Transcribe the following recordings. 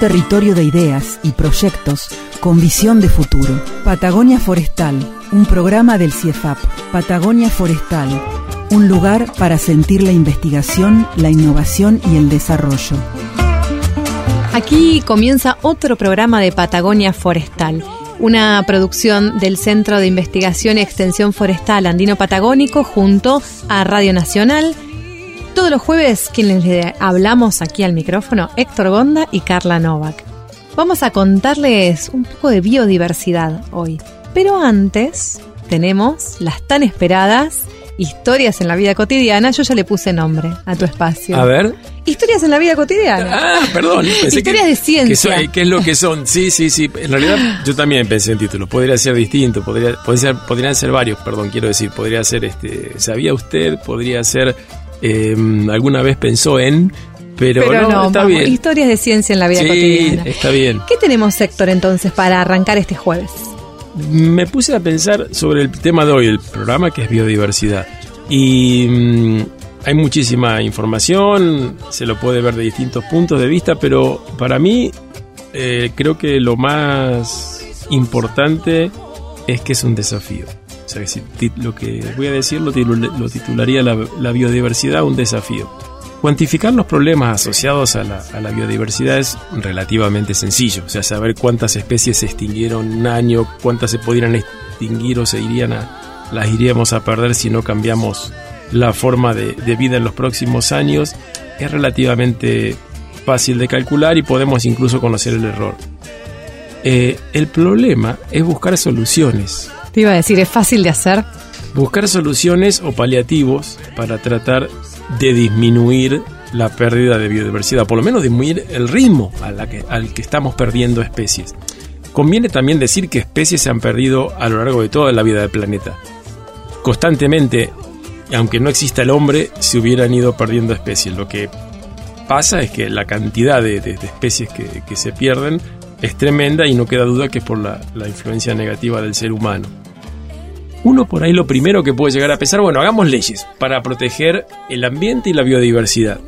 territorio de ideas y proyectos con visión de futuro. Patagonia Forestal, un programa del CIEFAP. Patagonia Forestal, un lugar para sentir la investigación, la innovación y el desarrollo. Aquí comienza otro programa de Patagonia Forestal, una producción del Centro de Investigación y Extensión Forestal Andino Patagónico junto a Radio Nacional. Todos los jueves quienes le hablamos aquí al micrófono, Héctor Gonda y Carla Novak. Vamos a contarles un poco de biodiversidad hoy. Pero antes tenemos las tan esperadas historias en la vida cotidiana. Yo ya le puse nombre a tu espacio. A ver. Historias en la vida cotidiana. Ah, perdón. pensé Historias que- de ciencia. que son- ¿Qué es lo que son? Sí, sí, sí. En realidad yo también pensé en títulos. Podría ser distinto. Podría, podría ser, podrían ser varios, perdón, quiero decir. Podría ser, este, ¿sabía usted? Podría ser, eh, alguna vez pensó en, pero, Pero no, está vamos, bien. historias de ciencia en la vida Sí, cotidiana. está bien. ¿Qué tenemos, Héctor, entonces, para arrancar este jueves? Me puse a pensar sobre el tema de hoy del programa, que es biodiversidad. Y mm, hay muchísima información, se lo puede ver de distintos puntos de vista, pero para mí eh, creo que lo más importante es que es un desafío. Sea, si lo que voy a decir lo, lo titularía la, la biodiversidad un desafío. Cuantificar los problemas asociados a la, a la biodiversidad es relativamente sencillo, o sea, saber cuántas especies se extinguieron un año, cuántas se pudieran extinguir o se irían a, las iríamos a perder si no cambiamos la forma de, de vida en los próximos años, es relativamente fácil de calcular y podemos incluso conocer el error. Eh, el problema es buscar soluciones, Te iba a decir, es fácil de hacer. buscar soluciones o paliativos para tratar de disminuir la pérdida de biodiversidad, por lo menos disminuir el ritmo a que- al que estamos perdiendo especies. Conviene también decir que especies se han perdido a lo largo de toda la vida del planeta. Constantemente, aunque no exista el hombre, se hubieran ido perdiendo especies. Lo que pasa es que la cantidad de, especies que, se pierden es tremenda y no queda duda que es por la influencia negativa del ser humano. Uno por ahí lo primero que puede llegar a pensar, bueno, hagamos leyes para proteger el ambiente y la biodiversidad.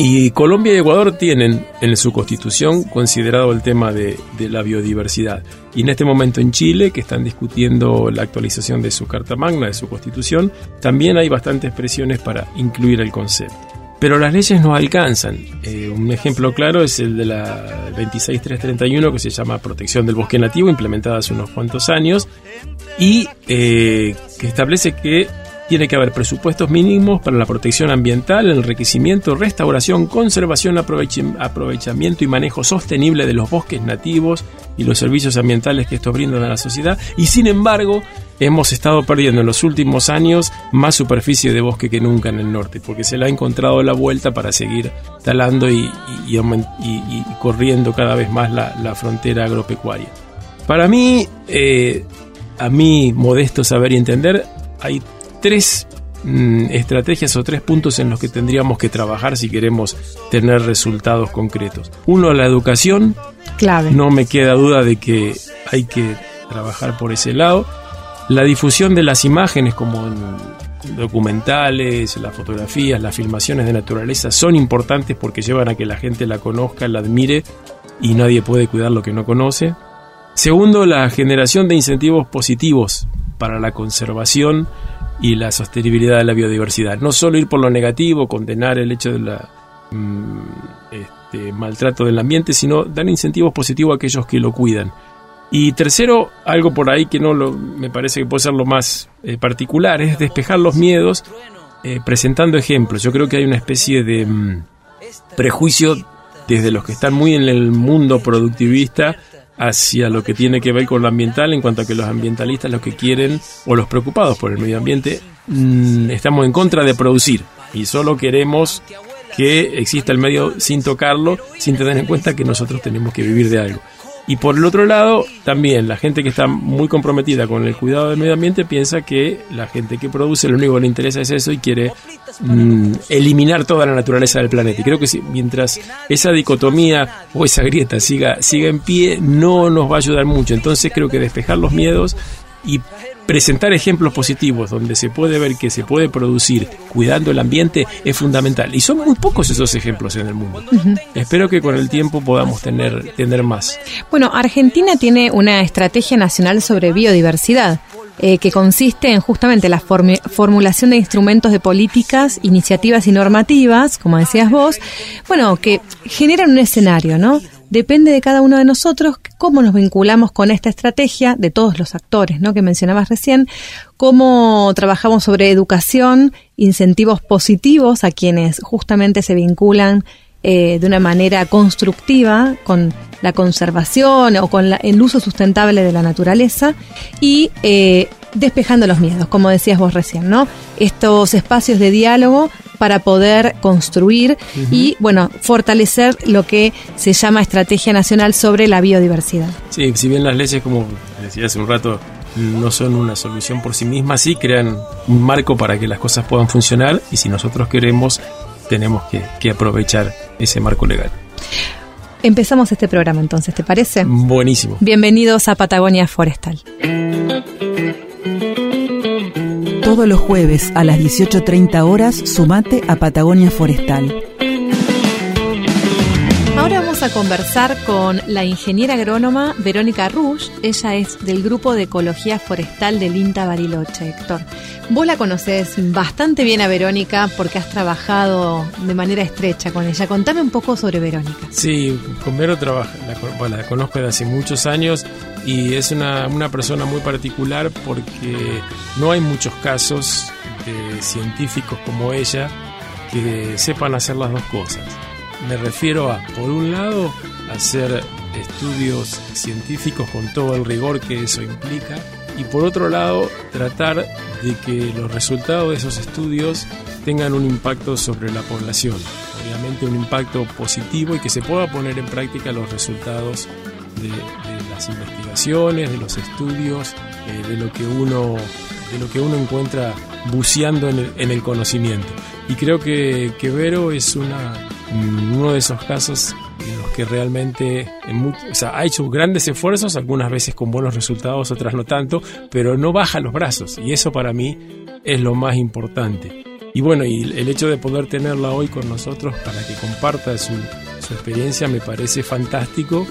Y Colombia y Ecuador tienen en su constitución considerado el tema de, de la biodiversidad. Y en este momento en Chile, que están discutiendo la actualización de su Carta Magna, de su constitución, también hay bastantes presiones para incluir el concepto. Pero las leyes no alcanzan. Eh, un ejemplo claro es el de la 26331 que se llama Protección del Bosque Nativo, implementada hace unos cuantos años, y eh, que establece que tiene que haber presupuestos mínimos para la protección ambiental, el enriquecimiento, restauración, conservación, aprovechamiento y manejo sostenible de los bosques nativos y los servicios ambientales que estos brindan a la sociedad. Y sin embargo, hemos estado perdiendo en los últimos años más superficie de bosque que nunca en el norte, porque se le ha encontrado la vuelta para seguir talando y, corriendo cada vez más la, la frontera agropecuaria. Para mí, eh, a mi modesto saber y entender, hay tres mm, estrategias o tres puntos en los que tendríamos que trabajar si queremos tener resultados concretos. Uno, la educación. Clave. No me queda duda de que hay que trabajar por ese lado. La difusión de las imágenes como en documentales, las fotografías, las filmaciones de naturaleza son importantes porque llevan a que la gente la conozca, la admire y nadie puede cuidar lo que no conoce. Segundo, la generación de incentivos positivos para la conservación y la sostenibilidad de la biodiversidad. No solo ir por lo negativo, condenar el hecho de la mm, este, maltrato del ambiente, sino dar incentivos positivos a aquellos que lo cuidan. Y tercero, algo por ahí que no lo, me parece que puede ser lo más eh, particular, es despejar los miedos eh, presentando ejemplos. Yo creo que hay una especie de mm, prejuicio desde los que están muy en el mundo productivista hacia lo que tiene que ver con lo ambiental, en cuanto a que los ambientalistas lo que quieren, o los preocupados por el medio ambiente, mm, estamos en contra de producir y solo queremos que exista el medio sin tocarlo, sin tener en cuenta que nosotros tenemos que vivir de algo. Y por el otro lado, también la gente que está muy comprometida con el cuidado del medio ambiente piensa que la gente que produce lo único que le interesa es eso y quiere mm, eliminar toda la naturaleza del planeta. Y creo que si, mientras esa dicotomía o esa grieta siga, siga en pie, no nos va a ayudar mucho. Entonces creo que despejar los miedos y presentar ejemplos positivos donde se puede ver que se puede producir cuidando el ambiente es fundamental. Y son muy pocos esos ejemplos en el mundo. Espero que con el tiempo podamos tener, tener más. Bueno, Argentina tiene una estrategia nacional sobre biodiversidad. Eh, que consiste en justamente la formulación de instrumentos de políticas, iniciativas y normativas, como decías vos, bueno, que generan un escenario, ¿no? Depende de cada uno de nosotros cómo nos vinculamos con esta estrategia de todos los actores, ¿no? Que mencionabas recién, cómo trabajamos sobre educación, incentivos positivos a quienes justamente se vinculan eh, de una manera constructiva con la conservación o con el uso sustentable de la naturaleza y eh, despejando los miedos, como decías vos recién, ¿no? Estos espacios de diálogo para poder construir y, bueno, fortalecer lo que se llama Estrategia Nacional sobre la Biodiversidad. Sí, si bien las leyes, como decía hace un rato, no son una solución por sí mismas, sí crean un marco para que las cosas puedan funcionar y si nosotros queremos, tenemos que, que aprovechar ese marco legal. Empezamos este programa entonces, ¿te parece? Buenísimo. Bienvenidos a Patagonia Forestal. Todos los jueves a las 18.30 horas, sumate a Patagonia Forestal. Conversar con la ingeniera agrónoma Verónica Rush. Ella es del grupo de ecología forestal del INTA Bariloche, Héctor. Vos la conocés bastante bien a Verónica porque has trabajado de manera estrecha con ella. Contame un poco sobre Verónica. Sí, con Vero trabaja, la, la conozco desde hace muchos años y es una, una persona muy particular porque no hay muchos casos de científicos como ella que sepan hacer las dos cosas. Me refiero a, por un lado, hacer estudios científicos con todo el rigor que eso implica y por otro lado, tratar de que los resultados de esos estudios tengan un impacto sobre la población. Obviamente un impacto positivo y que se pueda poner en práctica los resultados de, las investigaciones, de los estudios, eh, de lo que uno de lo que uno encuentra buceando en el, en el conocimiento. Y creo que, que Vero es una, uno de esos casos en los que realmente ha hecho grandes esfuerzos, algunas veces con buenos resultados, otras no tanto, pero no baja los brazos y eso para mí es lo más importante. Y bueno, y el hecho de poder tenerla hoy con nosotros para que comparta su, su experiencia me parece fantástico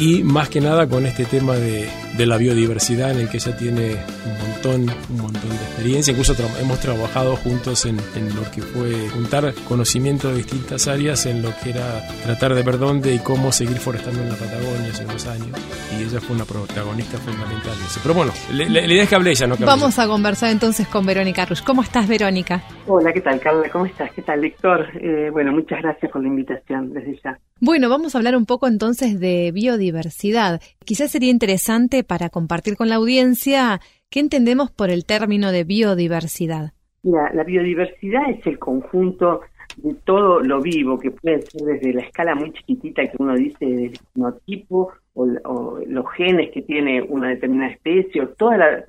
y más que nada con este tema de, de, la biodiversidad en el que ella tiene un montón, un montón de experiencia. Incluso hemos trabajado juntos en, en, lo que fue juntar conocimiento de distintas áreas en lo que era tratar de ver dónde y cómo seguir forestando en la Patagonia hace unos años. Y ella fue una protagonista fundamental en eso. Pero bueno, la, idea es que hable ella, ¿no? Que Vamos a conversar entonces con Verónica Rush. ¿Cómo estás, Verónica? Hola, ¿qué tal, Carla? ¿Cómo estás? ¿Qué tal, Víctor? Eh, bueno, muchas gracias por la invitación desde ya. Bueno, vamos a hablar un poco entonces de biodiversidad. Quizás sería interesante para compartir con la audiencia qué entendemos por el término de biodiversidad. Mira, la biodiversidad es el conjunto de todo lo vivo, que puede ser desde la escala muy chiquitita que uno dice del genotipo o, los genes que tiene una determinada especie o toda la,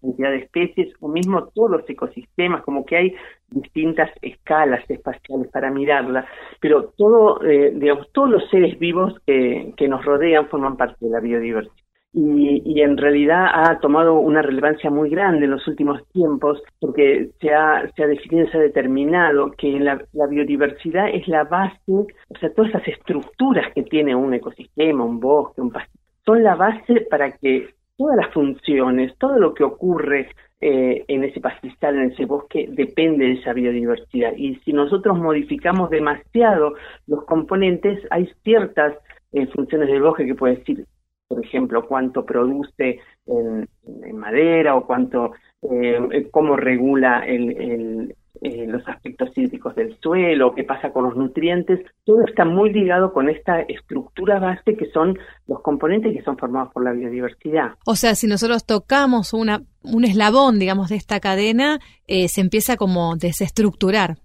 cantidad de especies o mismo todos los ecosistemas, como que hay distintas escalas espaciales para mirarla, pero todo, eh, digamos, todos los seres vivos que, que nos rodean forman parte de la biodiversidad y, en realidad ha tomado una relevancia muy grande en los últimos tiempos porque se ha, se ha definido, se ha determinado que la, biodiversidad es la base, o sea, todas esas estructuras que tiene un ecosistema, un bosque, un pastizal, son la base para que todas las funciones, todo lo que ocurre eh, en ese pastizal, en ese bosque, depende de esa biodiversidad. Y si nosotros modificamos demasiado los componentes, hay ciertas eh, funciones del bosque que puede decir por ejemplo, cuánto produce en, madera o cuánto, eh, cómo regula el, eh, los aspectos hídricos del suelo, qué pasa con los nutrientes, todo está muy ligado con esta estructura base que son los componentes que son formados por la biodiversidad. O sea, si nosotros tocamos una, un eslabón, digamos, de esta cadena, eh, se empieza como desestructurar.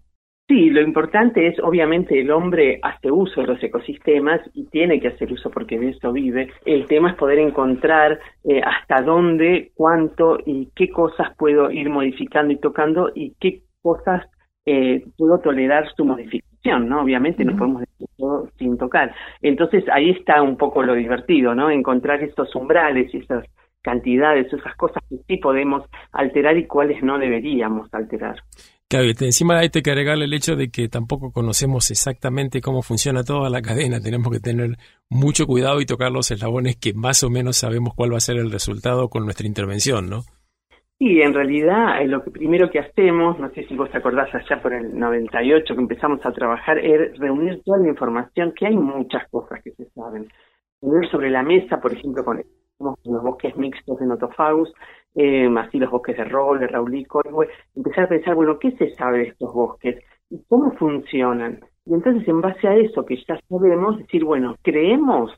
Sí, lo importante es, obviamente, el hombre hace uso de los ecosistemas y tiene que hacer uso porque de eso vive. El tema es poder encontrar eh, hasta dónde, cuánto y qué cosas puedo ir modificando y tocando y qué cosas eh, puedo tolerar su modificación, ¿no? Obviamente no podemos decir todo sin tocar. Entonces ahí está un poco lo divertido, ¿no? Encontrar estos umbrales y esas cantidades, esas cosas que sí podemos alterar y cuáles no deberíamos alterar. Claro, encima hay que agregarle el hecho de que tampoco conocemos exactamente cómo funciona toda la cadena. Tenemos que tener mucho cuidado y tocar los eslabones que más o menos sabemos cuál va a ser el resultado con nuestra intervención, ¿no? Sí, en realidad eh, lo que primero que hacemos, no sé si vos te acordás allá por el 98 que empezamos a trabajar, es reunir toda la información, que hay muchas cosas que se saben. Poner sobre la mesa, por ejemplo, con los bosques mixtos de Notofagus, eh, así los bosques de roble, raulico, empezar a pensar, bueno, ¿qué se sabe de estos bosques? ¿Y cómo funcionan? Y entonces, en base a eso que ya sabemos, decir, bueno, creemos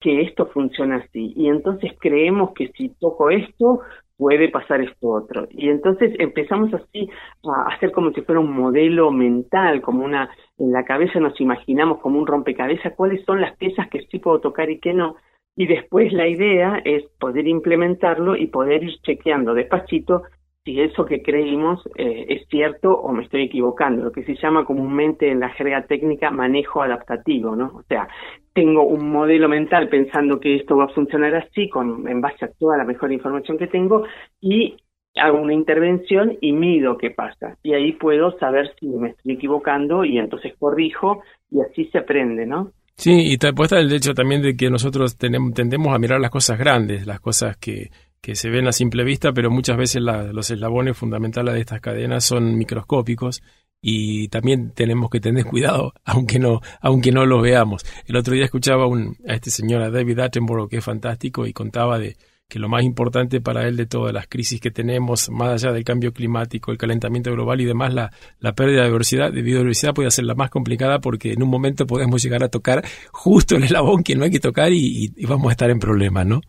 que esto funciona así, y entonces creemos que si toco esto, puede pasar esto otro. Y entonces empezamos así a hacer como si fuera un modelo mental, como una, en la cabeza nos imaginamos como un rompecabezas, cuáles son las piezas que sí puedo tocar y que no, y después la idea es poder implementarlo y poder ir chequeando despacito si eso que creímos eh, es cierto o me estoy equivocando, lo que se llama comúnmente en la jerga técnica manejo adaptativo, ¿no? O sea, tengo un modelo mental pensando que esto va a funcionar así, con, en base a toda la mejor información que tengo, y hago una intervención y mido qué pasa. Y ahí puedo saber si me estoy equivocando y entonces corrijo y así se aprende, ¿no? Sí, y te apuesta el hecho también de que nosotros tenemos, tendemos a mirar las cosas grandes, las cosas que, que se ven a simple vista, pero muchas veces los eslabones fundamentales de estas cadenas son microscópicos y también tenemos que tener cuidado, aunque no, aunque no los veamos. El otro día escuchaba un, a este señor, a David Attenborough, que es fantástico, y contaba de, que lo más importante para él de todas las crisis que tenemos, más allá del cambio climático, el calentamiento global y demás, la, la pérdida de diversidad, de biodiversidad puede ser la más complicada porque en un momento podemos llegar a tocar justo el eslabón que no hay que tocar y, vamos a estar en problemas, ¿no?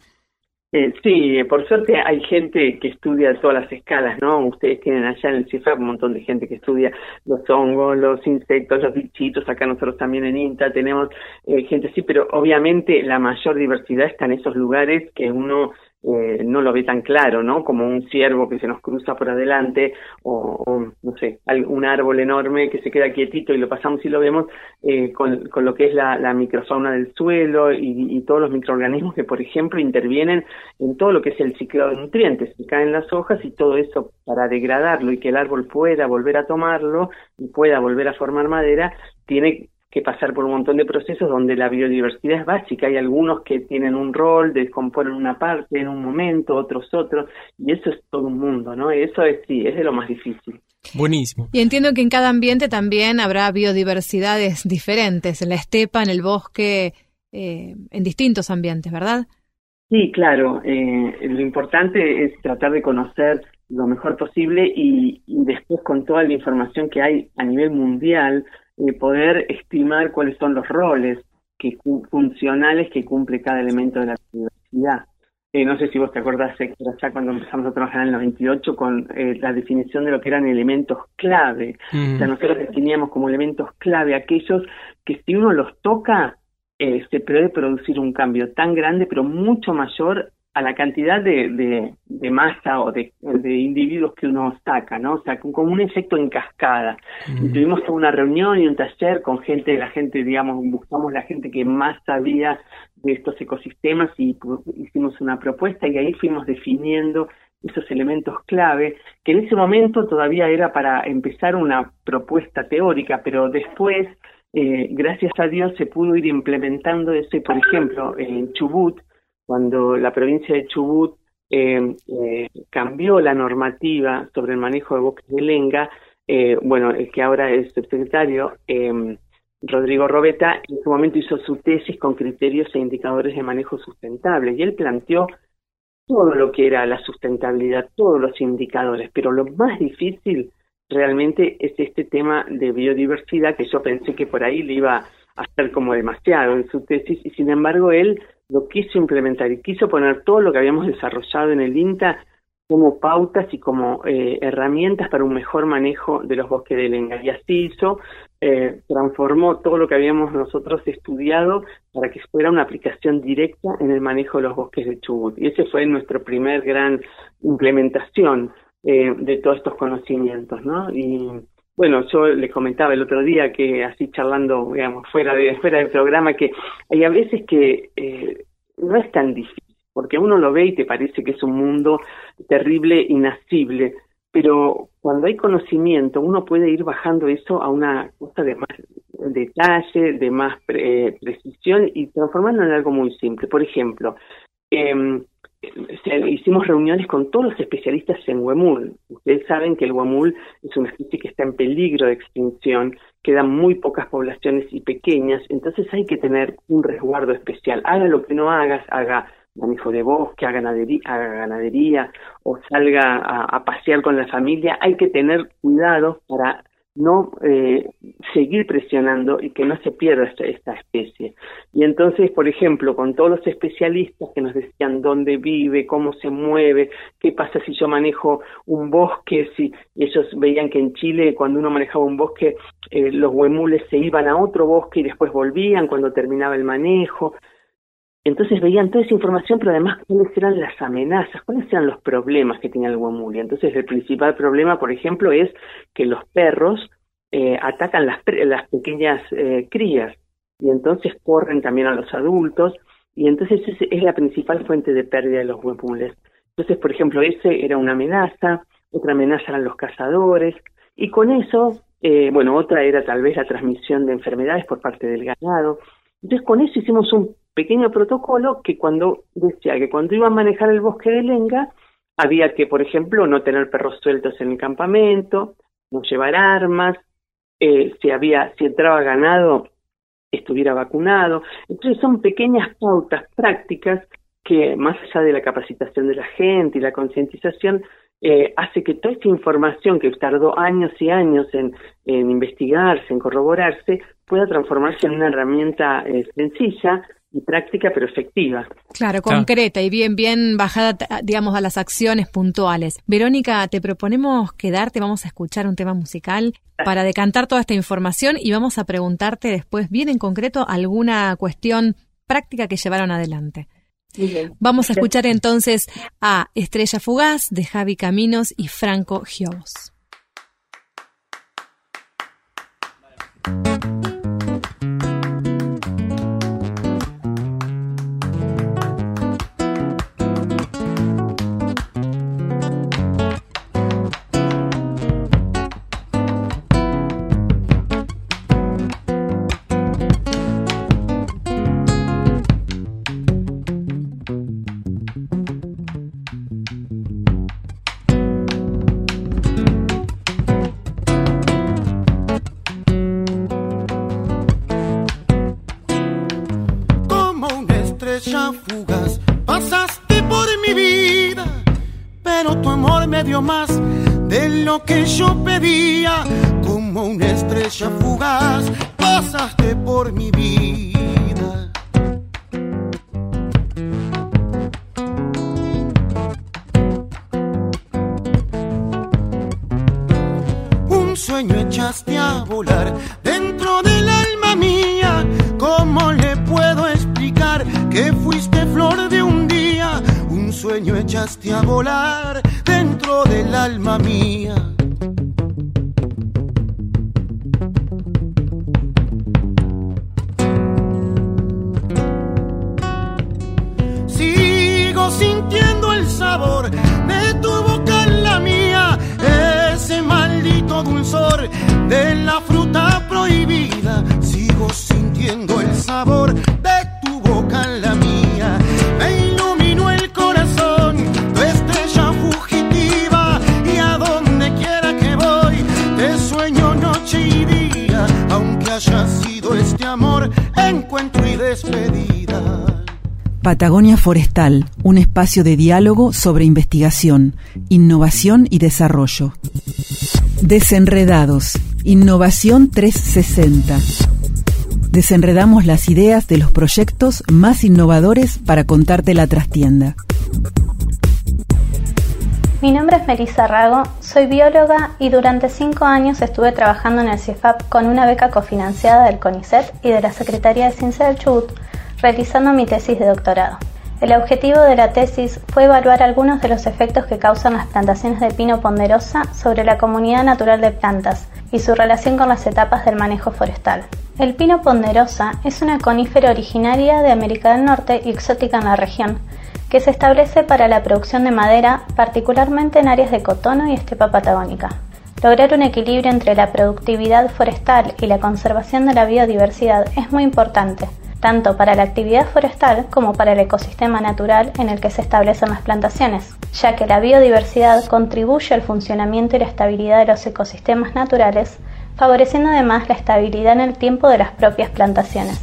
Eh, sí, por suerte hay gente que estudia todas las escalas, ¿no? Ustedes tienen allá en el CIFAP un montón de gente que estudia los hongos, los insectos, los bichitos, acá nosotros también en INTA tenemos eh, gente así, pero obviamente la mayor diversidad está en esos lugares que uno eh, no lo ve tan claro, ¿no? Como un ciervo que se nos cruza por adelante o, no sé, un árbol enorme que se queda quietito y lo pasamos y lo vemos eh, con, lo que es la, microfauna del suelo y, todos los microorganismos que, por ejemplo, intervienen en todo lo que es el ciclo de nutrientes. Se caen las hojas y todo eso para degradarlo y que el árbol pueda volver a tomarlo y pueda volver a formar madera, tiene que pasar por un montón de procesos donde la biodiversidad es básica. Hay algunos que tienen un rol, descomponen una parte en un momento, otros otros, y eso es todo un mundo, ¿no? Eso es sí, es de lo más difícil. Buenísimo. Y entiendo que en cada ambiente también habrá biodiversidades diferentes, en la estepa, en el bosque, eh, en distintos ambientes, ¿verdad? Sí, claro. Eh, lo importante es tratar de conocer lo mejor posible y, y después con toda la información que hay a nivel mundial, poder estimar cuáles son los roles que, funcionales que cumple cada elemento de la biodiversidad. Eh, no sé si vos te acordás, Héctor, allá cuando empezamos a trabajar en el 98 con eh, la definición de lo que eran elementos clave. O sea, nosotros definíamos como elementos clave aquellos que si uno los toca, eh, se puede producir un cambio tan grande, pero mucho mayor a la cantidad de, de, masa o de, individuos que uno saca, ¿no? O sea, como un efecto en cascada. Y tuvimos una reunión y un taller con gente, la gente, digamos, buscamos la gente que más sabía de estos ecosistemas y hicimos una propuesta y ahí fuimos definiendo esos elementos clave, que en ese momento todavía era para empezar una propuesta teórica, pero después, eh, gracias a Dios, se pudo ir implementando eso y, por ejemplo, en Chubut, cuando la provincia de Chubut eh, eh, cambió la normativa sobre el manejo de bosques de lenga, eh, bueno, el que ahora es subsecretario, Rodrigo Robeta, en su momento hizo su tesis con criterios e indicadores de manejo sustentable y él planteó todo lo que era la sustentabilidad, todos los indicadores, pero lo más difícil realmente es este tema de biodiversidad que yo pensé que por ahí le iba a hacer como demasiado en su tesis y sin embargo él lo quiso implementar y quiso poner todo lo que habíamos desarrollado en el INTA como pautas y como eh, herramientas para un mejor manejo de los bosques de lenga. Y así hizo, eh, transformó todo lo que habíamos nosotros estudiado para que fuera una aplicación directa en el manejo de los bosques de Chubut. Y ese fue nuestro primer gran implementación eh, de todos estos conocimientos, ¿no? Y bueno, yo le comentaba el otro día que así charlando, digamos, fuera de fuera del programa, que hay a veces que no es tan difícil porque uno lo ve y te parece que es un mundo terrible, inasible, pero cuando hay conocimiento uno puede ir bajando eso a una cosa de más detalle, de más precisión y transformarlo en algo muy simple. Por ejemplo, eh, hicimos reuniones con todos los especialistas en huemul. Ustedes saben que el huemul es una especie que está en peligro de extinción, quedan muy pocas poblaciones y pequeñas, entonces hay que tener un resguardo especial. Haga lo que no hagas, haga manejo de bosque, haga ganadería, haga ganadería o salga a, pasear con la familia, hay que tener cuidado para no eh, seguir presionando y que no se pierda esta, especie. Y entonces, por ejemplo, con todos los especialistas que nos decían dónde vive, cómo se mueve, qué pasa si yo manejo un bosque, si ellos veían que en Chile cuando uno manejaba un bosque, eh, los huemules se iban a otro bosque y después volvían cuando terminaba el manejo. Entonces veían toda esa información, pero además cuáles eran las amenazas, cuáles eran los problemas que tenía el guamuli. Entonces el principal problema, por ejemplo, es que los perros eh, atacan las, pequeñas eh, crías y entonces corren también a los adultos y entonces esa es la principal fuente de pérdida de los guamules. Entonces, por ejemplo, ese era una amenaza, otra amenaza eran los cazadores y con eso, eh, bueno, otra era tal vez la transmisión de enfermedades por parte del ganado. Entonces, con eso hicimos un pequeño protocolo que cuando decía que cuando iban a manejar el bosque de Lenga había que, por ejemplo, no tener perros sueltos en el campamento, no llevar armas, eh, si había, si entraba ganado, estuviera vacunado. Entonces son pequeñas pautas prácticas que más allá de la capacitación de la gente y la concientización, eh, hace que toda esta información que tardó años y años en, investigarse, en corroborarse, pueda transformarse en una herramienta eh, sencilla y práctica pero efectiva. Claro, concreta y bien, bien bajada, digamos, a las acciones puntuales. Verónica, te proponemos quedarte, vamos a escuchar un tema musical para decantar toda esta información y vamos a preguntarte después, bien en concreto, alguna cuestión práctica que llevaron adelante. Vamos a escuchar entonces a Estrella Fugaz de Javi Caminos y Franco Giobos. Thank you. Patagonia Forestal, un espacio de diálogo sobre investigación, innovación y desarrollo. Desenredados, Innovación 360. Desenredamos las ideas de los proyectos más innovadores para contarte la trastienda. Mi nombre es Melissa Rago, soy bióloga y durante cinco años estuve trabajando en el CIEFAP con una beca cofinanciada del CONICET y de la Secretaría de Ciencia del Chubut, realizando mi tesis de doctorado. El objetivo de la tesis fue evaluar algunos de los efectos que causan las plantaciones de pino ponderosa sobre la comunidad natural de plantas y su relación con las etapas del manejo forestal. El pino ponderosa es una conífera originaria de América del Norte y exótica en la región, que se establece para la producción de madera, particularmente en áreas de cotono y estepa patagónica. Lograr un equilibrio entre la productividad forestal y la conservación de la biodiversidad es muy importante, tanto para la actividad forestal como para el ecosistema natural en el que se establecen las plantaciones, ya que la biodiversidad contribuye al funcionamiento y la estabilidad de los ecosistemas naturales, favoreciendo además la estabilidad en el tiempo de las propias plantaciones.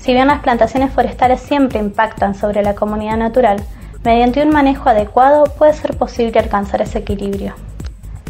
Si bien las plantaciones forestales siempre impactan sobre la comunidad natural, mediante un manejo adecuado puede ser posible alcanzar ese equilibrio.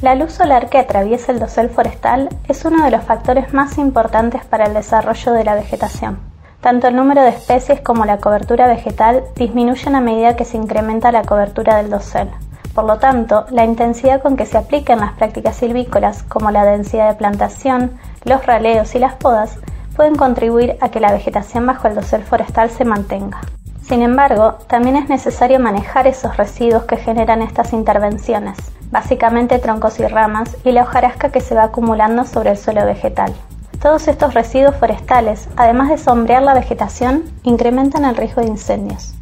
La luz solar que atraviesa el dosel forestal es uno de los factores más importantes para el desarrollo de la vegetación. Tanto el número de especies como la cobertura vegetal disminuyen a medida que se incrementa la cobertura del dosel. Por lo tanto, la intensidad con que se aplican las prácticas silvícolas, como la densidad de plantación, los raleos y las podas, pueden contribuir a que la vegetación bajo el dosel forestal se mantenga. Sin embargo, también es necesario manejar esos residuos que generan estas intervenciones, básicamente troncos y ramas y la hojarasca que se va acumulando sobre el suelo vegetal. Todos estos residuos forestales, además de sombrear la vegetación, incrementan el riesgo de incendios.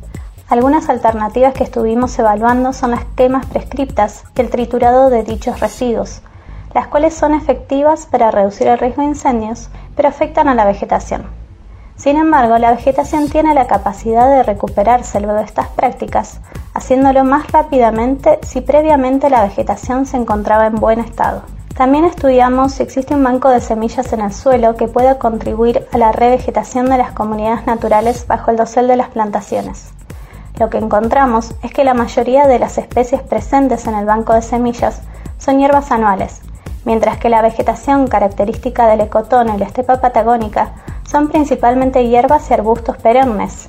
Algunas alternativas que estuvimos evaluando son las quemas prescriptas y el triturado de dichos residuos, las cuales son efectivas para reducir el riesgo de incendios, pero afectan a la vegetación. Sin embargo, la vegetación tiene la capacidad de recuperarse luego de estas prácticas, haciéndolo más rápidamente si previamente la vegetación se encontraba en buen estado. También estudiamos si existe un banco de semillas en el suelo que pueda contribuir a la revegetación de las comunidades naturales bajo el dosel de las plantaciones. Lo que encontramos es que la mayoría de las especies presentes en el banco de semillas son hierbas anuales, mientras que la vegetación característica del ecotono y la estepa patagónica son principalmente hierbas y arbustos perennes.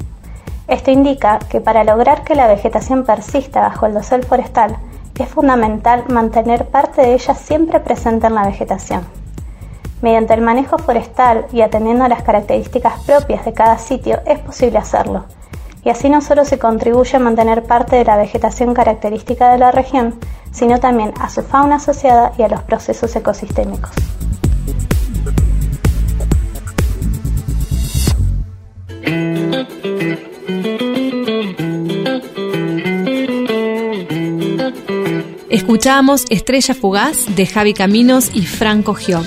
Esto indica que para lograr que la vegetación persista bajo el dosel forestal es fundamental mantener parte de ella siempre presente en la vegetación. Mediante el manejo forestal y atendiendo a las características propias de cada sitio es posible hacerlo, y así no solo se contribuye a mantener parte de la vegetación característica de la región, sino también a su fauna asociada y a los procesos ecosistémicos. Escuchamos Estrella Fugaz de Javi Caminos y Franco Giob.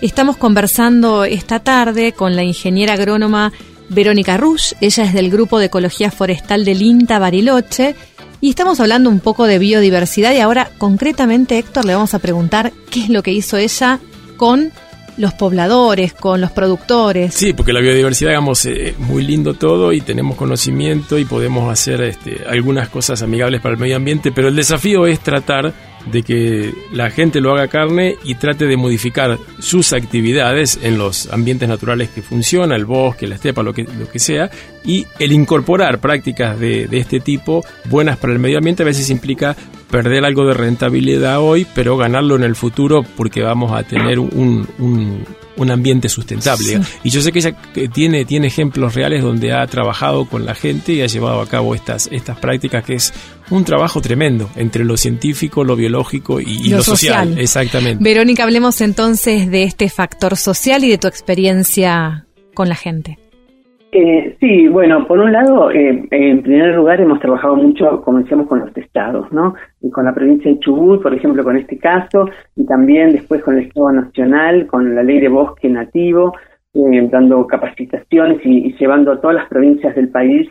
Estamos conversando esta tarde con la ingeniera agrónoma Verónica Rush, ella es del Grupo de Ecología Forestal del INTA Bariloche y estamos hablando un poco de biodiversidad y ahora concretamente Héctor le vamos a preguntar qué es lo que hizo ella con los pobladores, con los productores. Sí, porque la biodiversidad, digamos, es eh, muy lindo todo y tenemos conocimiento y podemos hacer este, algunas cosas amigables para el medio ambiente, pero el desafío es tratar de que la gente lo haga carne y trate de modificar sus actividades en los ambientes naturales que funcionan, el bosque, la estepa, lo que, lo que sea, y el incorporar prácticas de, de este tipo buenas para el medio ambiente a veces implica perder algo de rentabilidad hoy, pero ganarlo en el futuro porque vamos a tener un, un, un ambiente sustentable. Y yo sé que ella tiene, tiene ejemplos reales donde ha trabajado con la gente y ha llevado a cabo estas, estas prácticas, que es un trabajo tremendo entre lo científico, lo biológico y, lo, social. Exactamente. Verónica, hablemos entonces de este factor social y de tu experiencia con la gente. Eh, sí, bueno, por un lado, eh, en primer lugar hemos trabajado mucho, como decíamos, con los estados, ¿no? Y con la provincia de Chubut, por ejemplo, con este caso, y también después con el Estado Nacional, con la ley de bosque nativo, eh, dando capacitaciones y, y llevando a todas las provincias del país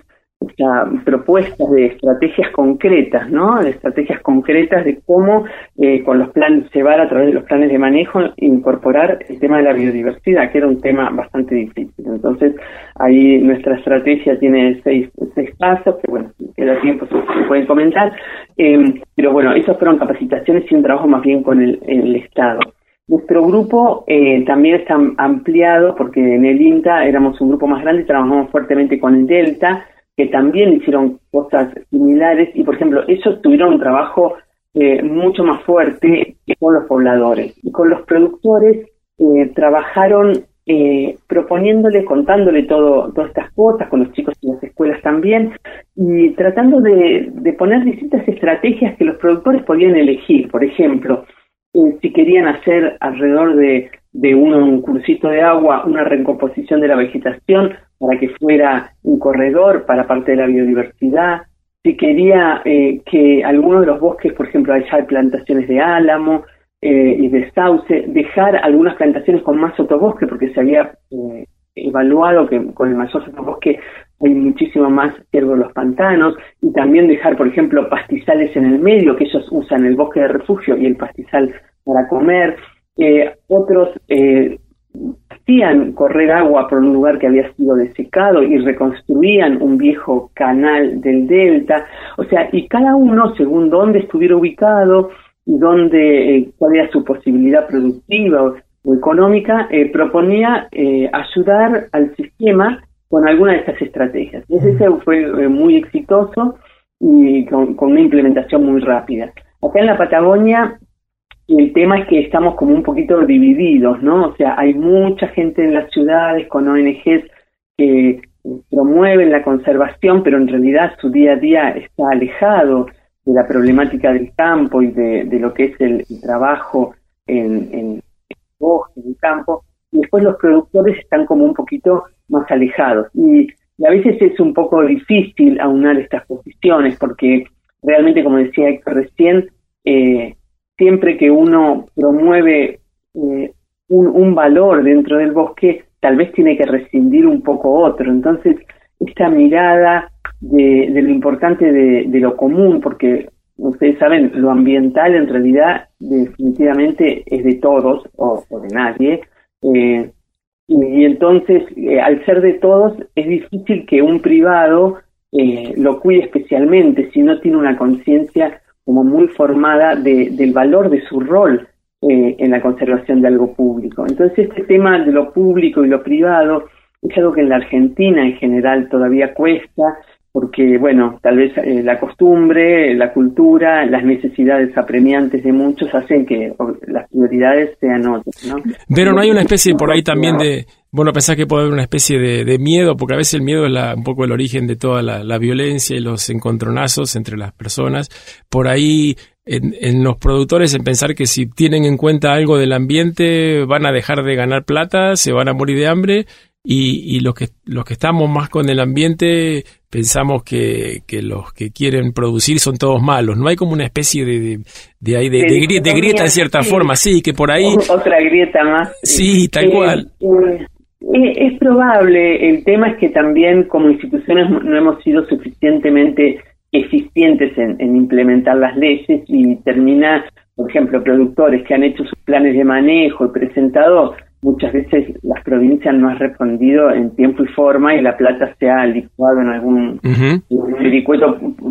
propuestas de estrategias concretas, ¿no? De estrategias concretas de cómo eh, con los planes llevar a través de los planes de manejo incorporar el tema de la biodiversidad, que era un tema bastante difícil. Entonces ahí nuestra estrategia tiene seis, seis pasos, que bueno, queda tiempo se pueden comentar, eh, pero bueno, esas fueron capacitaciones y un trabajo más bien con el, Estado. Nuestro grupo eh, también está ampliado porque en el INTA éramos un grupo más grande, trabajamos fuertemente con el Delta, que también hicieron cosas similares y, por ejemplo, ellos tuvieron un trabajo eh, mucho más fuerte que con los pobladores. Y con los productores eh, trabajaron eh, proponiéndole, contándole todo, todas estas cosas, con los chicos en las escuelas también, y tratando de, poner distintas estrategias que los productores podían elegir. Por ejemplo, si querían hacer alrededor de, de un, cursito de agua una recomposición de la vegetación para que fuera un corredor para parte de la biodiversidad, si quería eh, que algunos de los bosques, por ejemplo, hay plantaciones de álamo, eh, y de sauce, dejar algunas plantaciones con más sotobosque, porque se había eh, evaluado que con el mayor sotobosque hay muchísimo más ciervo en los pantanos, y también dejar, por ejemplo, pastizales en el medio, que ellos usan el bosque de refugio y el pastizal para comer. Eh, otros hacían correr agua por un lugar que había sido desecado y reconstruían un viejo canal del delta. O sea, y cada uno, según dónde estuviera ubicado, y donde eh, cuál era su posibilidad productiva o, económica, eh, proponía eh, ayudar al sistema con alguna de estas estrategias. Ese fue muy exitoso y con, una implementación muy rápida. Acá en la Patagonia el tema es que estamos como un poquito divididos, ¿no? O sea, hay mucha gente en las ciudades con ONGs que promueven la conservación, pero en realidad su día a día está alejado de la problemática del campo y de, lo que es el, trabajo en, el bosque, en el campo, y después los productores están como un poquito más alejados. Y, a veces es un poco difícil aunar estas posiciones, porque realmente, como decía recién, eh, siempre que uno promueve eh, un, valor dentro del bosque, tal vez tiene que rescindir un poco otro. Entonces, esta mirada de, lo importante de, lo común, porque ustedes saben, lo ambiental en realidad definitivamente es de todos o, de nadie. Eh, y, entonces, eh, al ser de todos, es difícil que un privado eh, lo cuide especialmente si no tiene una conciencia como muy formada del valor de su rol en la conservación de algo público. Entonces, este tema de lo público y lo privado es algo que en la Argentina en general todavía cuesta, porque, bueno, tal vez eh, la costumbre, la cultura, las necesidades apremiantes de muchos hacen que las prioridades sean otras, ¿no? Pero no hay una especie por ahí también de, bueno, pensás que puede haber una especie de, miedo, porque a veces el miedo es la, un poco el origen de toda la, violencia y los encontronazos entre las personas. Por ahí, en, en, los productores, en pensar que si tienen en cuenta algo del ambiente, van a dejar de ganar plata, se van a morir de hambre, y, y los que los que estamos más con el ambiente pensamos que, que, los que quieren producir son todos malos. No hay como una especie de de, de, de, de, grieta, de cierta forma. Sí que por ahí otra grieta más sí. Tal eh, cual. eh, es probable el tema es que también como instituciones no hemos sido suficientemente eficientes en, en implementar las leyes y termina por ejemplo productores que han hecho sus planes de manejo y presentado muchas veces las provincias no han respondido en tiempo y forma y la plata se ha licuado en algún uh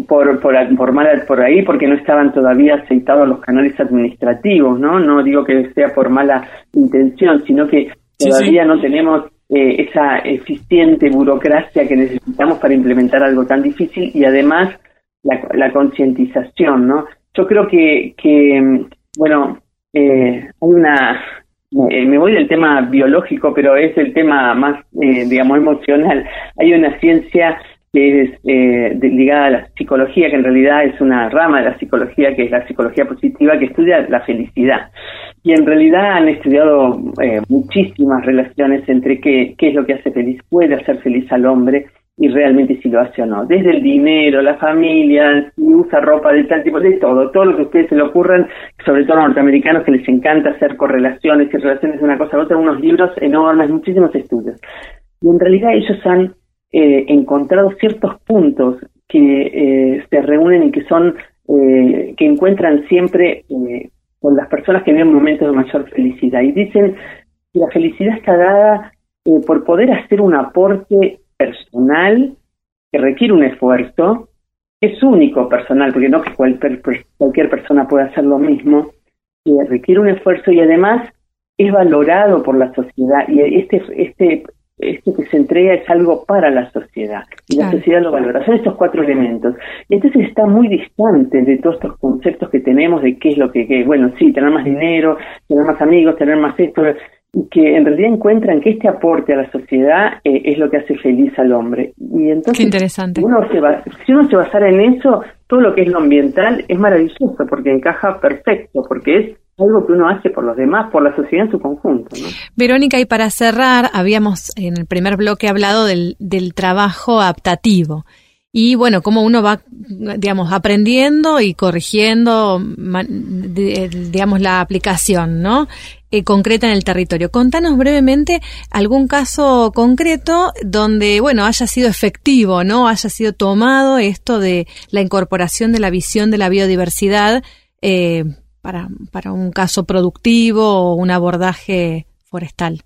por, por, por, mal, por ahí porque no estaban todavía aceitados los canales administrativos, ¿no? No digo que sea por mala intención, sino que todavía no tenemos eh, esa eficiente burocracia que necesitamos para implementar algo tan difícil y además la, la concientización, ¿no? Yo creo que, que bueno, eh, hay una eh, me voy del tema biológico, pero es el tema más, eh, digamos, emocional. Hay una ciencia que es eh, ligada a la psicología, que en realidad es una rama de la psicología, que es la psicología positiva, que estudia la felicidad. Y en realidad han estudiado muchísimas relaciones entre qué, qué es lo que hace feliz, puede hacer feliz al hombre, y realmente si lo hace o no. Desde el dinero, la familia, si usa ropa de tal tipo, de todo, todo lo que a ustedes se le ocurran, sobre todo a los norteamericanos que les encanta hacer correlaciones y relaciones de una cosa a otra, unos libros enormes, muchísimos estudios. Y en realidad ellos han eh, encontrado ciertos puntos que eh, se reúnen y que son, eh, que encuentran siempre con las personas que viven momentos de mayor felicidad. Y dicen que la felicidad está dada por poder hacer un aporte personal que requiere un esfuerzo, es único personal, porque no que cualquier, cualquier persona pueda hacer lo mismo, que requiere un esfuerzo y además es valorado por la sociedad y este, este esto que se entrega es algo para la sociedad y la sociedad lo valora. Son estos cuatro elementos. Y entonces está muy distante de todos estos conceptos que tenemos de qué es lo que, que bueno, sí, tener más dinero, tener más amigos, tener más esto, que en realidad encuentran que este aporte a la sociedad eh, es lo que hace feliz al hombre. Y entonces, Qué interesante. si uno, se va- si uno se basara en eso, todo lo que es lo ambiental es maravilloso porque encaja perfecto, porque es algo que uno hace por los demás, por la sociedad en su conjunto. ¿no? Verónica, y para cerrar, habíamos en el primer bloque hablado del, del trabajo adaptativo. Y bueno, cómo uno va, digamos, aprendiendo y corrigiendo, el- digamos, la aplicación, ¿no? Eh, concreta en el territorio. Contanos brevemente algún caso concreto donde, bueno, haya sido efectivo, ¿no? Haya sido tomado esto de la incorporación de la visión de la biodiversidad eh, para, para un caso productivo o un abordaje forestal.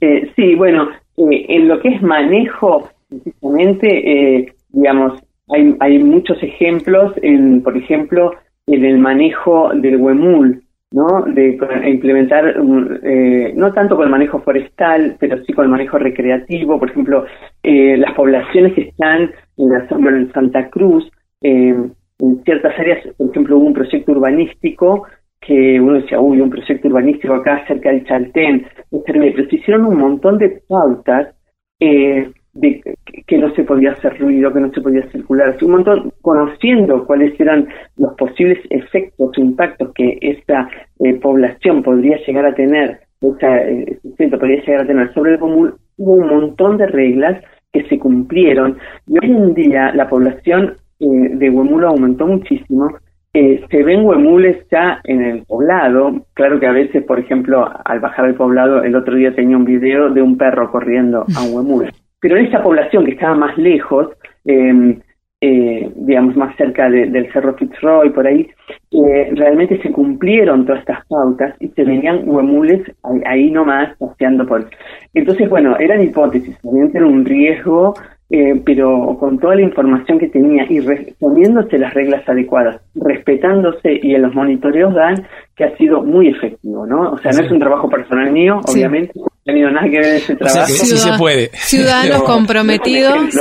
Eh, sí, bueno, eh, en lo que es manejo, precisamente, eh, digamos, hay, hay muchos ejemplos, en, por ejemplo, en el manejo del huemul, ¿no? De implementar, um, eh, no tanto con el manejo forestal, pero sí con el manejo recreativo, por ejemplo, eh, las poblaciones que están en la zona de Santa Cruz, eh, en ciertas áreas, por ejemplo, hubo un proyecto urbanístico que uno decía, uy, un proyecto urbanístico acá cerca del Chaltén, pero se hicieron un montón de pautas eh, de que- no se podía hacer ruido, que no se podía circular, un montón, conociendo cuáles eran los posibles efectos impactos que esta eh, población podría llegar a tener, esa, eh, centro podría llegar a tener sobre el común, hubo un montón de reglas que se cumplieron y hoy en día la población eh, de Huemulo aumentó muchísimo eh, se ven huemules ya en el poblado. Claro que a veces, por ejemplo, al bajar al poblado, el otro día tenía un video de un perro corriendo a un. Pero en esta población que estaba más lejos, eh, eh, digamos más cerca de- del Cerro Fitzroy, por ahí, eh, realmente se cumplieron todas estas pautas y se venían huemules ahí, ahí nomás paseando por... Entonces, bueno, eran hipótesis, obviamente era un riesgo eh, pero con toda la información que tenía y poniéndose las reglas adecuadas, respetándose y en los monitoreos dan que ha sido muy efectivo, ¿no? O sea, no Sí. es un trabajo personal mío, Sí. obviamente, ha tenido nada que ver ese O sea trabajo. que sí se puede. Ciudadanos comprometidos.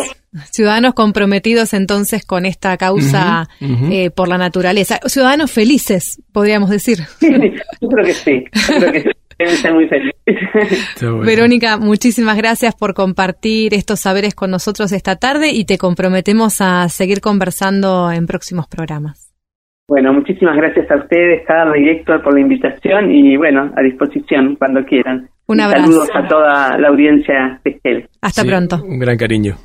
Ciudadanos comprometidos entonces con esta causa eh, por la naturaleza. Ciudadanos felices, podríamos decir. Yo creo que sí, yo creo que sí. Muy bueno. Verónica, muchísimas gracias por compartir estos saberes con nosotros esta tarde y te comprometemos a seguir conversando en próximos programas. Bueno, muchísimas gracias a ustedes, cada director, por la invitación y bueno, a disposición cuando quieran. Un abrazo. Saludos a toda la audiencia de Estel. Hasta Sí, pronto. Un gran cariño.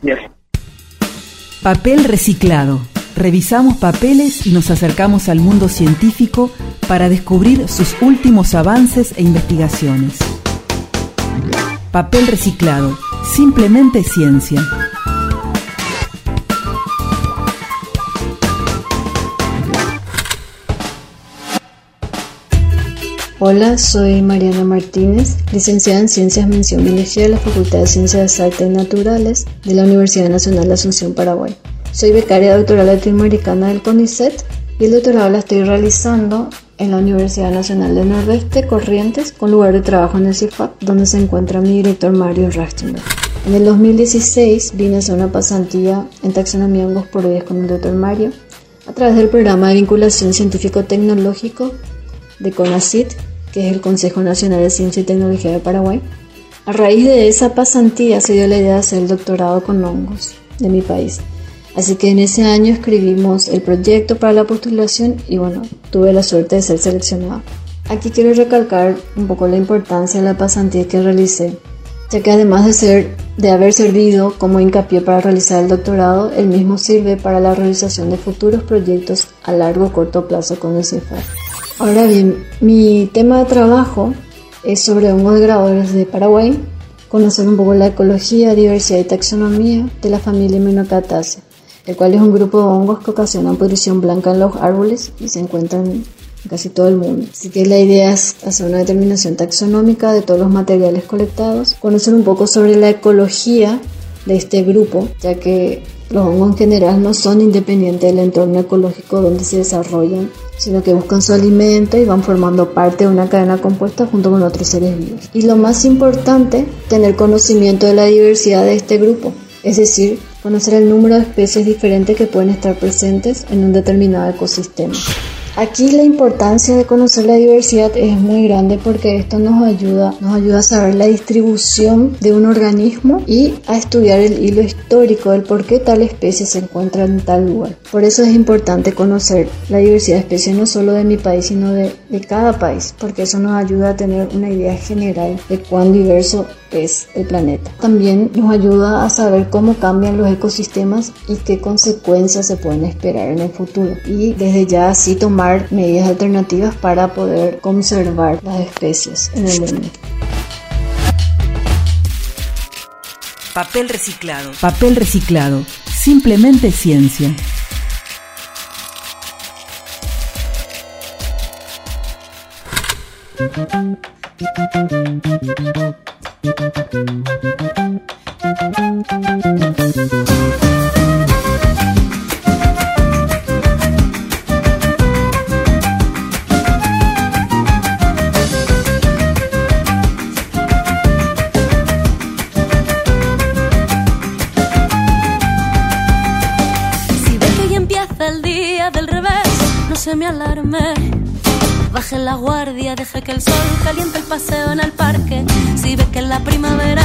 Papel reciclado. Revisamos papeles y nos acercamos al mundo científico para descubrir sus últimos avances e investigaciones. Papel reciclado. Simplemente ciencia. Hola, soy Mariana Martínez, licenciada en Ciencias Mención Biología de la Facultad de Ciencias Artes y Naturales de la Universidad Nacional de Asunción, Paraguay. Soy becaria doctoral latinoamericana del CONICET y el doctorado la estoy realizando en la Universidad Nacional del Nordeste, Corrientes, con lugar de trabajo en el CIFAP, donde se encuentra mi director Mario Rachtenberg. En el 2016 vine a hacer una pasantía en taxonomía hongos por con el doctor Mario a través del programa de vinculación científico-tecnológico de CONACIT, que es el Consejo Nacional de Ciencia y Tecnología de Paraguay. A raíz de esa pasantía se dio la idea de hacer el doctorado con hongos de mi país. Así que en ese año escribimos el proyecto para la postulación y bueno, tuve la suerte de ser seleccionado. Aquí quiero recalcar un poco la importancia de la pasantía que realicé, ya que además de ser de haber servido como hincapié para realizar el doctorado, el mismo sirve para la realización de futuros proyectos a largo o corto plazo con el CIFAR. Ahora bien, mi tema de trabajo es sobre hongos degradadores de Paraguay, conocer un poco la ecología, diversidad y taxonomía de la familia Menocataceae, el cual es un grupo de hongos que ocasionan pudrición blanca en los árboles y se encuentran en casi todo el mundo. Así que la idea es hacer una determinación taxonómica de todos los materiales colectados, conocer un poco sobre la ecología de este grupo, ya que Los hongos en general no son independientes del entorno ecológico donde se desarrollan, sino que buscan su alimento y van formando parte de una cadena compuesta junto con otros seres vivos. Y lo más importante, tener conocimiento de la diversidad de este grupo, es decir, conocer el número de especies diferentes que pueden estar presentes en un determinado ecosistema. Aquí la importancia de conocer la diversidad es muy grande porque esto nos ayuda, nos ayuda a saber la distribución de un organismo y a estudiar el hilo histórico del por qué tal especie se encuentra en tal lugar. Por eso es importante conocer la diversidad de especies no solo de mi país, sino de, de cada país, porque eso nos ayuda a tener una idea general de cuán diverso es el planeta. También nos ayuda a saber cómo cambian los ecosistemas y qué consecuencias se pueden esperar en el futuro. Y desde ya así tomar medidas alternativas para poder conservar las especies en el mundo. Papel reciclado. Papel reciclado. Simplemente ciencia. Si ve Baje la guardia, deje que el sol caliente el paseo en el parque. Si ve que en la primavera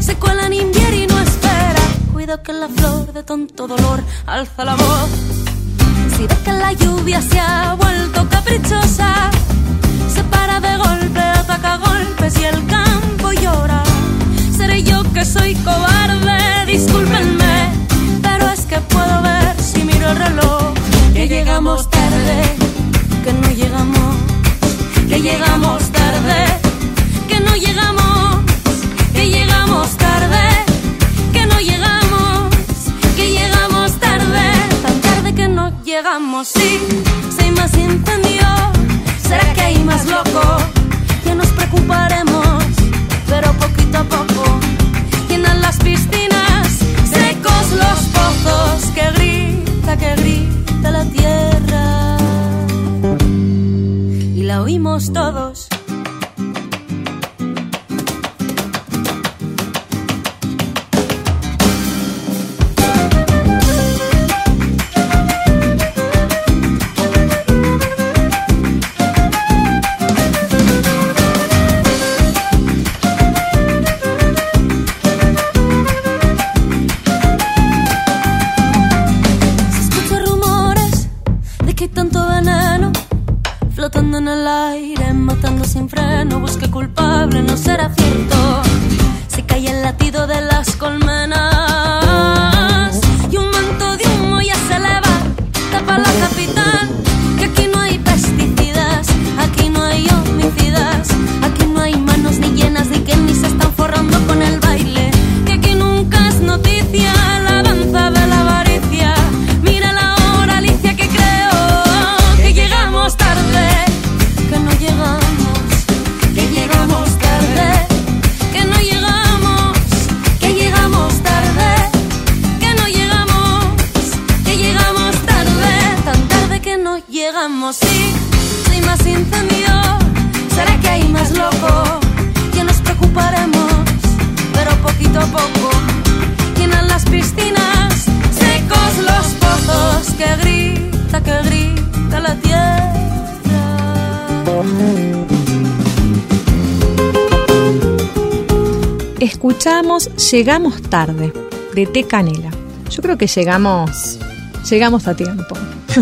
se cuela en invierno y no espera, cuida que la flor de tonto dolor alza la voz. Si ve que la lluvia se ha vuelto caprichosa, se para de golpe, ataca golpes y el campo llora. Seré yo que soy cobarde, discúlpenme, pero es que puedo ver si miro el reloj que llegamos tarde, que no llegamos, que llegamos tarde, que no llegamos, que llegamos tarde, que no llegamos, que llegamos tarde, tan tarde que no llegamos, sí, si hay más incendio, será que hay más loco, que nos preocuparemos, pero poquito a poco, llenan las piscinas, secos los pozos, que grita, que grita la tierra, oímos todos. Escuchamos Llegamos tarde, de T. Canela. Yo creo que llegamos, llegamos a tiempo.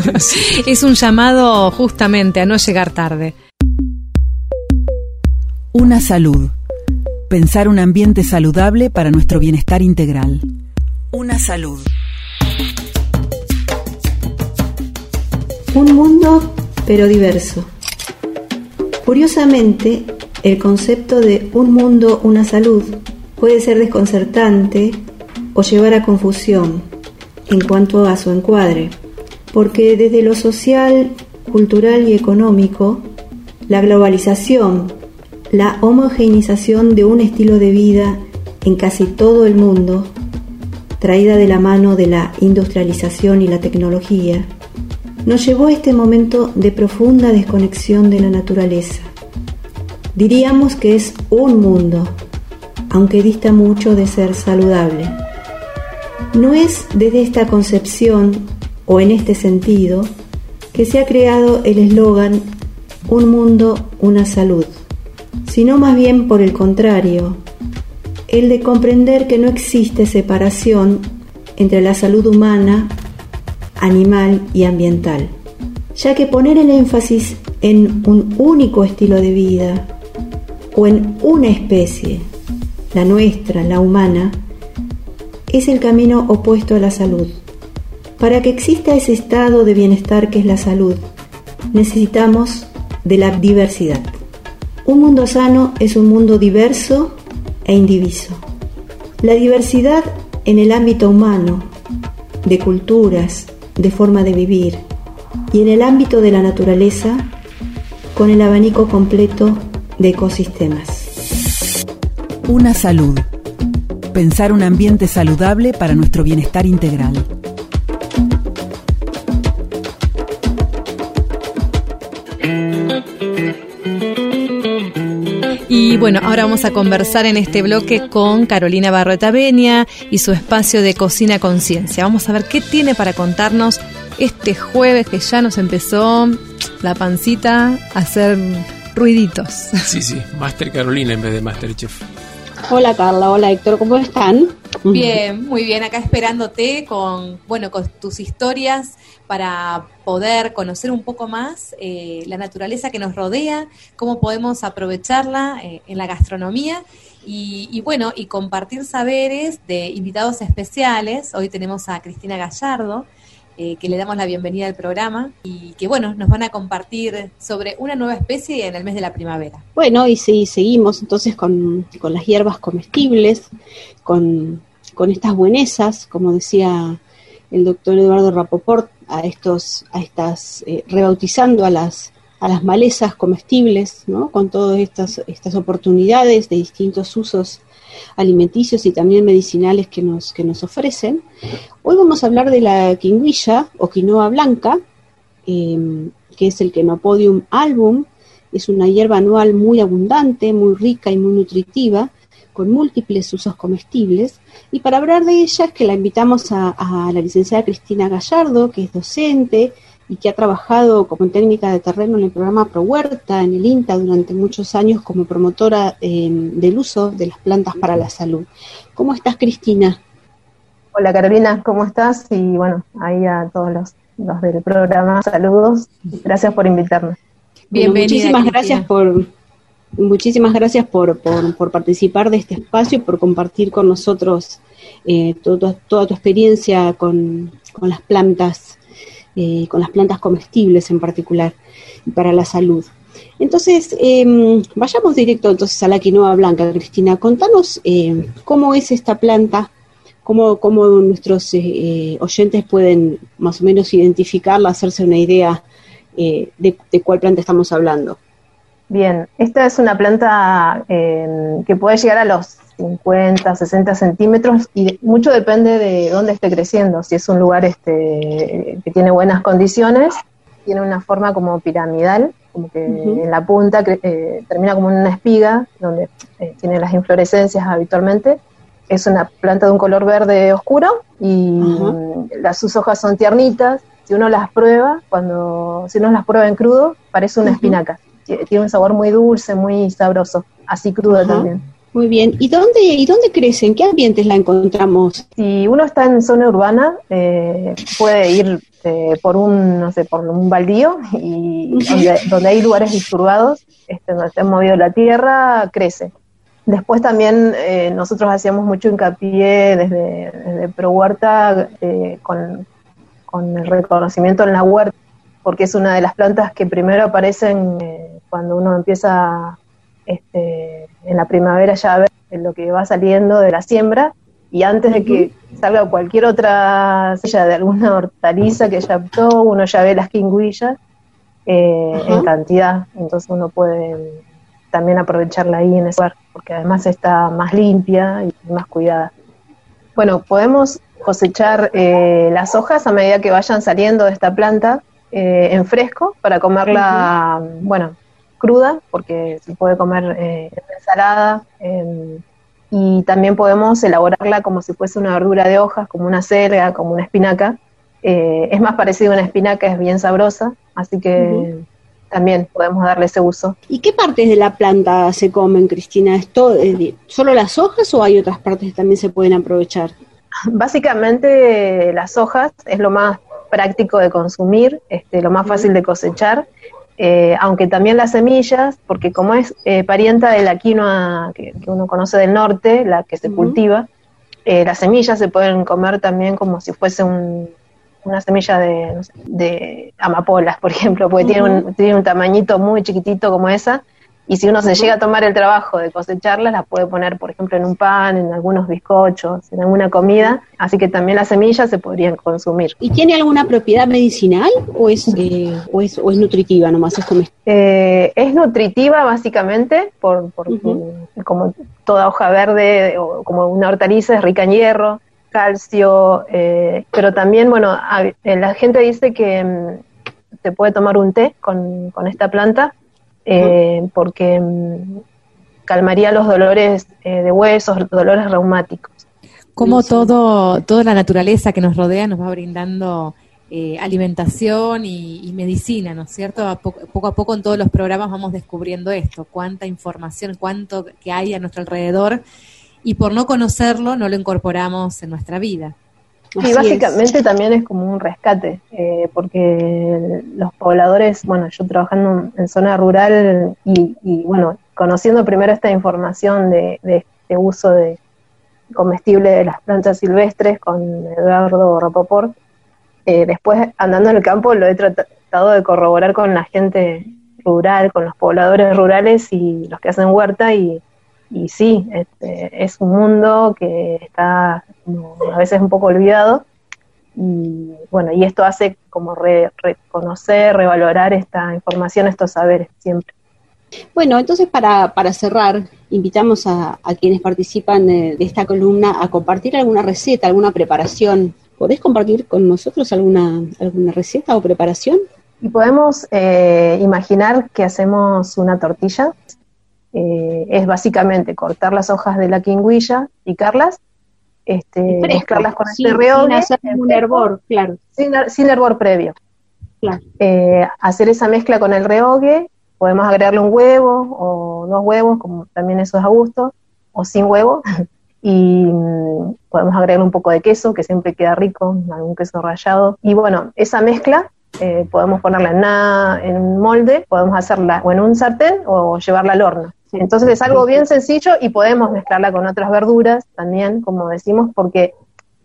es un llamado justamente a no llegar tarde. Una salud. Pensar un ambiente saludable para nuestro bienestar integral. Una salud. Un mundo pero diverso. Curiosamente, el concepto de un mundo, una salud puede ser desconcertante o llevar a confusión en cuanto a su encuadre, porque desde lo social, cultural y económico, la globalización, la homogeneización de un estilo de vida en casi todo el mundo, traída de la mano de la industrialización y la tecnología, nos llevó a este momento de profunda desconexión de la naturaleza. Diríamos que es un mundo, aunque dista mucho de ser saludable. No es desde esta concepción o en este sentido que se ha creado el eslogan Un mundo, una salud, sino más bien por el contrario, el de comprender que no existe separación entre la salud humana, animal y ambiental, ya que poner el énfasis en un único estilo de vida o en una especie, la nuestra, la humana, es el camino opuesto a la salud. Para que exista ese estado de bienestar que es la salud, necesitamos de la diversidad. Un mundo sano es un mundo diverso e indiviso. La diversidad en el ámbito humano, de culturas, de forma de vivir, y en el ámbito de la naturaleza, con el abanico completo de ecosistemas. Una salud. Pensar un ambiente saludable para nuestro bienestar integral. Y bueno, ahora vamos a conversar en este bloque con Carolina Barreta Benia y su espacio de Cocina Conciencia. Vamos a ver qué tiene para contarnos este jueves que ya nos empezó la pancita a hacer ruiditos. Sí, sí, Master Carolina en vez de Master Chef. Hola Carla, hola Héctor, ¿cómo están? Bien, muy bien, acá esperándote con, bueno, con tus historias para poder conocer un poco más eh, la naturaleza que nos rodea, cómo podemos aprovecharla eh, en la gastronomía. Y, y, bueno, y compartir saberes de invitados especiales. Hoy tenemos a Cristina Gallardo, eh, que le damos la bienvenida al programa y que, bueno, nos van a compartir sobre una nueva especie en el mes de la primavera. Bueno, y sí, seguimos entonces con, con las hierbas comestibles, con, con estas buenesas, como decía el doctor Eduardo Rapoport, a estos, a estas, eh, rebautizando a las, a las malezas comestibles, ¿no? con todas estas, estas oportunidades de distintos usos alimenticios y también medicinales que nos, que nos ofrecen. Hoy vamos a hablar de la quinguilla o quinoa blanca, eh, que es el Quenopodium album. Es una hierba anual muy abundante, muy rica y muy nutritiva, con múltiples usos comestibles. Y para hablar de ella es que la invitamos a la licenciada Cristina Gallardo, que es docente, y que ha trabajado como técnica de terreno en el programa Pro Huerta, en el INTA, durante muchos años como promotora eh, del uso de las plantas para la salud. ¿Cómo estás, Cristina? Hola, Carolina, ¿cómo estás? Y bueno, ahí a todos los, los del programa, saludos. Gracias por invitarme. Bienvenida, muchísimas Cristina. gracias por muchísimas gracias por, por, por, participar de este espacio, por compartir con nosotros eh, todo, toda tu experiencia con, con las plantas eh, con las plantas comestibles en particular, para la salud. Entonces, eh, vayamos directo entonces a la quinoa blanca, Cristina. Contanos eh, cómo es esta planta, cómo, cómo nuestros eh, oyentes pueden más o menos identificarla, hacerse una idea de, de, cuál planta estamos hablando. Bien, esta es una planta que puede llegar a los 50, 60 centímetros y mucho depende de dónde esté creciendo. Si es un lugar este, que tiene buenas condiciones, tiene una forma como piramidal, como que uh -huh. en la punta eh, termina como en una espiga, donde eh, tiene las inflorescencias habitualmente. Es una planta de un color verde oscuro y uh -huh. las, sus hojas son tiernitas. Si uno las prueba, cuando si uno las prueba en crudo, parece una uh -huh. espinaca. Tiene un sabor muy dulce, muy sabroso, así cruda también. Muy bien. ¿Y dónde, ¿Y dónde crece? ¿En qué ambientes la encontramos? Si uno está en zona urbana, eh, puede ir eh, por un, no sé, por un baldío y donde, donde, hay lugares disturbados, este, donde está movido la tierra, crece. Después también eh, nosotros hacíamos mucho hincapié desde, desde Pro Huerta eh, con, con, el reconocimiento en la huerta, porque es una de las plantas que primero aparecen eh, cuando uno empieza este, en la primavera ya ver lo que va saliendo de la siembra y antes de que salga cualquier otra silla de alguna hortaliza que ya optó, uno ya ve las quinguillas eh, en cantidad, entonces uno puede también aprovecharla ahí en ese lugar, porque además está más limpia y más cuidada. Bueno, podemos cosechar eh, las hojas a medida que vayan saliendo de esta planta eh, en fresco para comerla, bueno, cruda, porque se puede comer eh, en ensalada. em, y también podemos elaborarla como si fuese una verdura de hojas, como una selga, como una espinaca. Eh, es más parecido a una espinaca, es bien sabrosa, así que también podemos darle ese uso. ¿Y qué partes de la planta se comen, Cristina? ¿Es todo, ¿Solo las hojas o hay otras partes que también se pueden aprovechar? Básicamente las hojas es lo más práctico de consumir, este, lo más fácil de cosechar, eh, aunque también las semillas, porque como es eh, parienta de la quinoa que, que uno conoce del norte, la que se cultiva, eh, las semillas se pueden comer también como si fuese un- una semilla de, no sé, de amapolas, por ejemplo, porque tiene, un, tiene un tamañito muy chiquitito como esa, y si uno se llega a tomar el trabajo de cosecharlas, las puede poner, por ejemplo, en un pan, en algunos bizcochos, en alguna comida, así que también las semillas se podrían consumir. ¿Y tiene alguna propiedad medicinal o es, eh, o es, o es nutritiva nomás? Es comestible? Eh, es nutritiva básicamente, por, por- como toda hoja verde o como una hortaliza, es rica en hierro, calcio, eh, pero también, bueno, eh, la gente dice que mm, se puede tomar un té con, con esta planta eh, porque mm, calmaría los dolores eh, de huesos, dolores reumáticos. Como todo, toda la naturaleza que nos rodea nos va brindando eh, alimentación y, y medicina, ¿no es cierto? A poco, poco a poco en todos los programas vamos descubriendo esto, cuánta información, cuánto que hay a nuestro alrededor y por no conocerlo no lo incorporamos en nuestra vida. Sí, básicamente también es como un rescate, eh, porque los pobladores, bueno, yo trabajando en zona rural y, y, bueno, conociendo primero esta información de, de este uso de comestible de las plantas silvestres con Eduardo Rapoport, eh, después andando en el campo lo he tratado de corroborar con la gente rural, con los pobladores rurales y los que hacen huerta y, y sí, este, es un mundo que está a veces un poco olvidado y bueno, y esto hace como re- reconocer, revalorar esta información, estos saberes siempre. Bueno, entonces para, para cerrar, invitamos a, a quienes participan de, de esta columna a compartir alguna receta, alguna preparación. ¿Podés compartir con nosotros alguna, alguna receta o preparación? Y podemos eh, imaginar que hacemos una tortilla. Eh, es básicamente cortar las hojas de la quinguilla, picarlas, este, mezclarlas con sin- este rehogue. sin hacer hervor, claro. Sin, sin hervor previo. Claro. Eh, hacer esa mezcla con el rehogue, podemos agregarle un huevo o dos huevos, como también eso es a gusto, o sin huevo. Y mm, podemos agregarle un poco de queso, que siempre queda rico, algún queso rallado. Y bueno, esa mezcla eh, podemos ponerla en, una- en un molde, podemos hacerla o en un sartén o llevarla al horno. Entonces es algo bien sencillo y podemos mezclarla con otras verduras también, como decimos, porque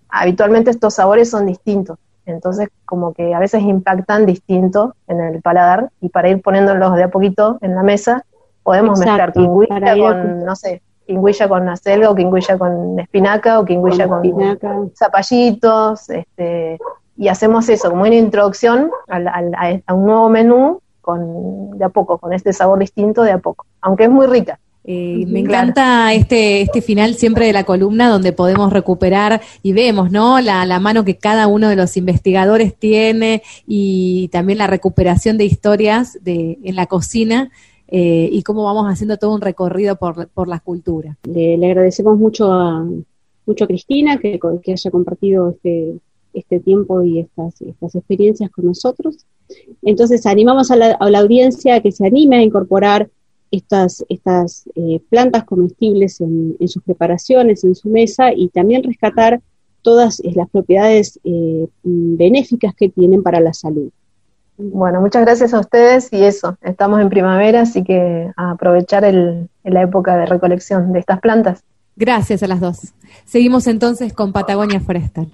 habitualmente estos sabores son distintos. Entonces, como que a veces impactan distinto en el paladar y para ir poniéndolos de a poquito en la mesa, podemos mezclar quingüilla con, no sé, quingüilla con acelga o quingüilla con espinaca o quingüilla Con zapallitos, este, y hacemos eso como una introducción a, a un nuevo menú con de a poco, con este sabor distinto de a poco, aunque es muy rica. Eh, me encanta este, este final siempre de la columna donde podemos recuperar y vemos, ¿no? La, la mano que cada uno de los investigadores tiene y también la recuperación de historias de, en la cocina eh, y cómo vamos haciendo todo un recorrido por, por la cultura. Le, le agradecemos mucho a, mucho a Cristina que, que haya compartido este, este tiempo y estas, estas experiencias con nosotros. Entonces, animamos a la, a la audiencia a que se anime a incorporar estas, estas eh, plantas comestibles en, en sus preparaciones, en su mesa y también rescatar todas eh, las propiedades eh, benéficas que tienen para la salud. Bueno, muchas gracias a ustedes y eso, estamos en primavera, así que a aprovechar el, la época de recolección de estas plantas. Gracias a las dos. Seguimos entonces con Patagonia Forestal.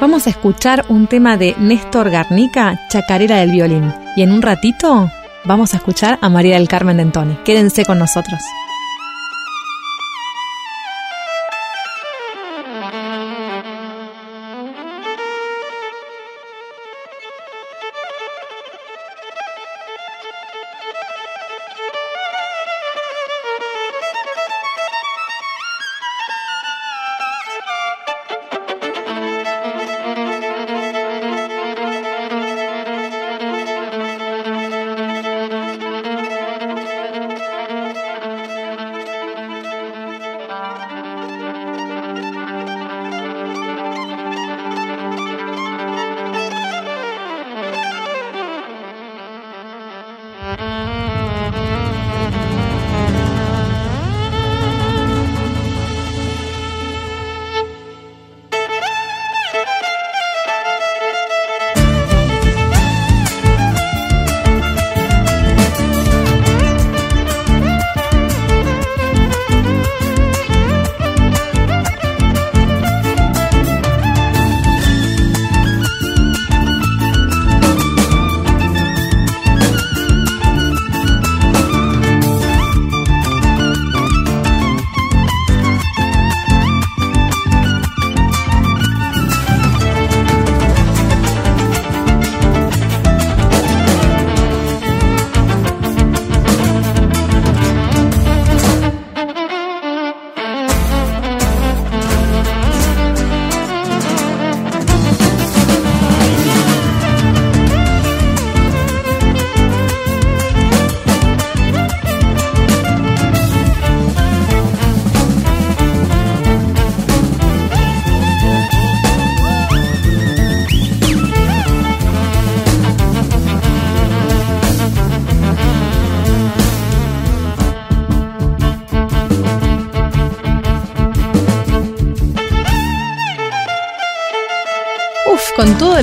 Vamos a escuchar un tema de Néstor Garnica, Chacarera del Violín. Y en un ratito vamos a escuchar a María del Carmen de Antoni. Quédense con nosotros.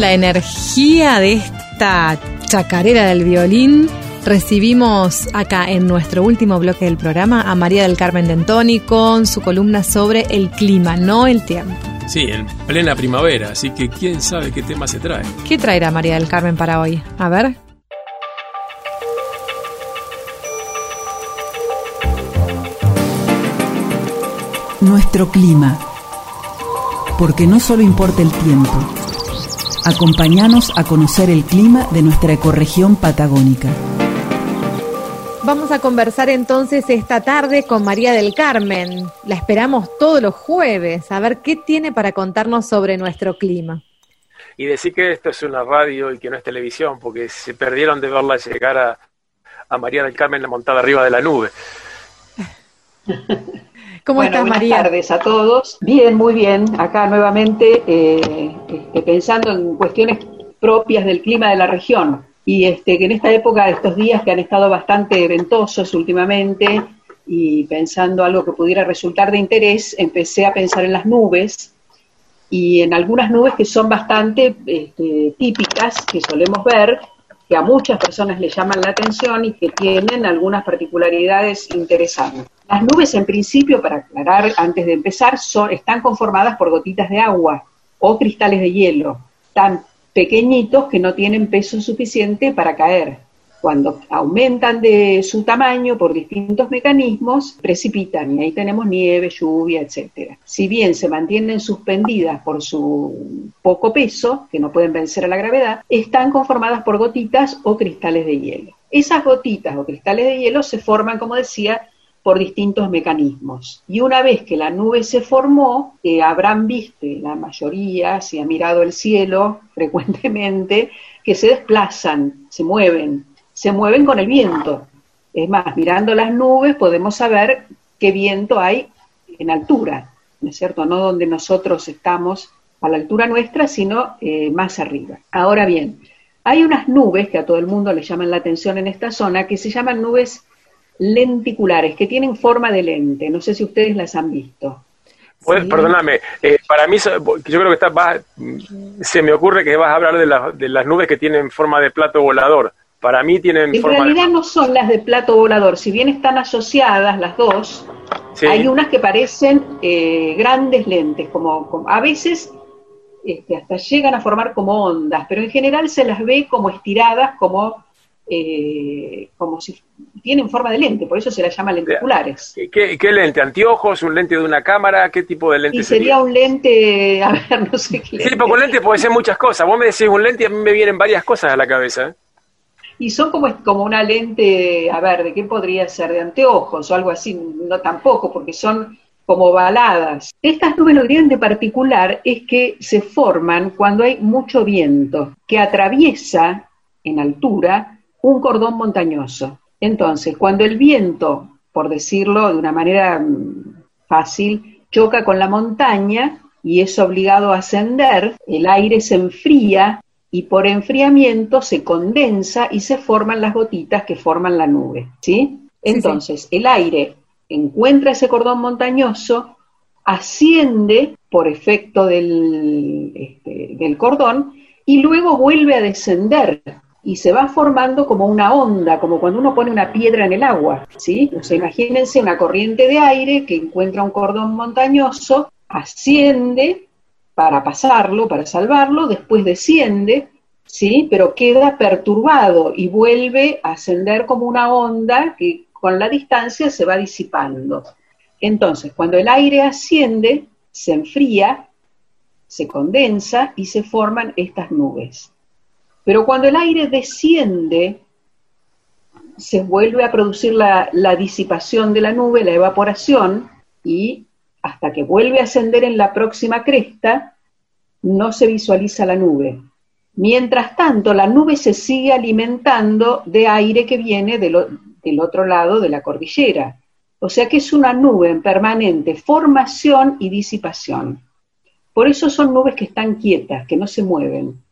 La energía de esta chacarera del violín, recibimos acá en nuestro último bloque del programa a María del Carmen Dentoni con su columna sobre el clima, no el tiempo. Sí, en plena primavera, así que quién sabe qué tema se trae. ¿Qué traerá María del Carmen para hoy? A ver. Nuestro clima. Porque no solo importa el tiempo. Acompáñanos a conocer el clima de nuestra ecorregión patagónica. Vamos a conversar entonces esta tarde con María del Carmen. La esperamos todos los jueves a ver qué tiene para contarnos sobre nuestro clima. Y decir que esto es una radio y que no es televisión, porque se perdieron de verla llegar a, a María del Carmen montada arriba de la nube. ¿Cómo bueno, estás, buenas María? tardes a todos. Bien, muy bien. Acá nuevamente eh, este, pensando en cuestiones propias del clima de la región. Y este, que en esta época, estos días que han estado bastante ventosos últimamente, y pensando algo que pudiera resultar de interés, empecé a pensar en las nubes y en algunas nubes que son bastante este, típicas, que solemos ver, que a muchas personas les llaman la atención y que tienen algunas particularidades interesantes. Las nubes, en principio, para aclarar antes de empezar, son, están conformadas por gotitas de agua o cristales de hielo, tan pequeñitos que no tienen peso suficiente para caer. Cuando aumentan de su tamaño por distintos mecanismos, precipitan y ahí tenemos nieve, lluvia, etcétera. Si bien se mantienen suspendidas por su poco peso, que no pueden vencer a la gravedad, están conformadas por gotitas o cristales de hielo. Esas gotitas o cristales de hielo se forman, como decía, por distintos mecanismos. Y una vez que la nube se formó, habrán visto, la mayoría, si ha mirado el cielo frecuentemente, que se desplazan, se mueven, se mueven con el viento. Es más, mirando las nubes podemos saber qué viento hay en altura, ¿no es cierto? No donde nosotros estamos a la altura nuestra, sino eh, más arriba. Ahora bien, hay unas nubes que a todo el mundo le llaman la atención en esta zona, que se llaman nubes lenticulares, que tienen forma de lente. No sé si ustedes las han visto. Pues, Perdóname, eh, para mí, yo creo que está, vas- se me ocurre que vas a hablar de, la- de las nubes que tienen forma de plato volador. Para mí tienen En forma realidad no son las de plato volador, si bien están asociadas las dos, Sí. hay unas que parecen eh, grandes lentes, como, como- a veces este, hasta llegan a formar como ondas, pero en general se las ve como estiradas, como, eh, como si tienen forma de lente, por eso se las llama lenticulares. ¿Qué, qué lente? ¿Anteojos? ¿Un lente de una cámara? ¿Qué tipo de lente Y sería un lente, a ver, no sé qué Sí, lente. pero con lente puede ser muchas cosas. Vos me decís un lente y a mí me vienen varias cosas a la cabeza. Y son como, como una lente, a ver, ¿de qué podría ser? ¿De anteojos o algo así? No tampoco, porque son como baladas. Estas nubes lo que tienen de particular es que se forman cuando hay mucho viento, que atraviesa en altura un cordón montañoso. Entonces, cuando el viento, por decirlo de una manera mm, fácil, choca con la montaña y es obligado a ascender, el aire se enfría y por enfriamiento se condensa y se forman las gotitas que forman la nube, ¿sí? Entonces, el aire encuentra ese cordón montañoso, asciende por efecto del, este, del cordón y luego vuelve a descender y se va formando como una onda, como cuando uno pone una piedra en el agua, ¿sí? O sea, imagínense una corriente de aire que encuentra un cordón montañoso, asciende para pasarlo, para salvarlo, después desciende, ¿sí? Pero queda perturbado y vuelve a ascender como una onda que con la distancia se va disipando. Entonces, cuando el aire asciende, se enfría, se condensa y se forman estas nubes. Pero cuando el aire desciende, se vuelve a producir la, la disipación de la nube, la evaporación, y hasta que vuelve a ascender en la próxima cresta, no se visualiza la nube. Mientras tanto, la nube se sigue alimentando de aire que viene del, otro lado de la cordillera. O sea que es una nube en permanente formación y disipación. Por eso son nubes que están quietas, que no se mueven.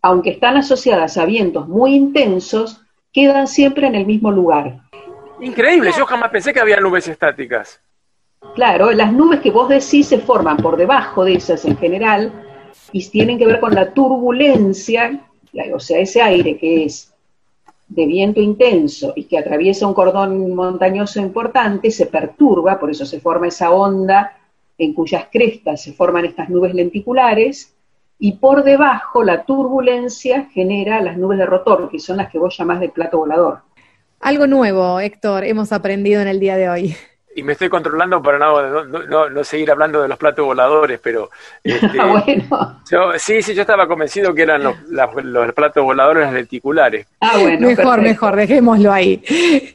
Aunque están asociadas a vientos muy intensos, quedan siempre en el mismo lugar. Increíble, yo jamás pensé que había nubes estáticas. Claro, las nubes que vos decís se forman por debajo de esas en general, y tienen que ver con la turbulencia, o sea, ese aire que es de viento intenso y que atraviesa un cordón montañoso importante, se perturba, por eso se forma esa onda en cuyas crestas se forman estas nubes lenticulares, y por debajo la turbulencia genera las nubes de rotor, que son las que vos llamás de plato volador. Algo nuevo, Héctor, hemos aprendido en el día de hoy y me estoy controlando para no, no, no, seguir hablando de los platos voladores, pero este, ah, bueno. yo, sí, sí, yo estaba convencido que eran los, los platos voladores lenticulares. Ah, bueno, mejor, mejor, dejémoslo ahí.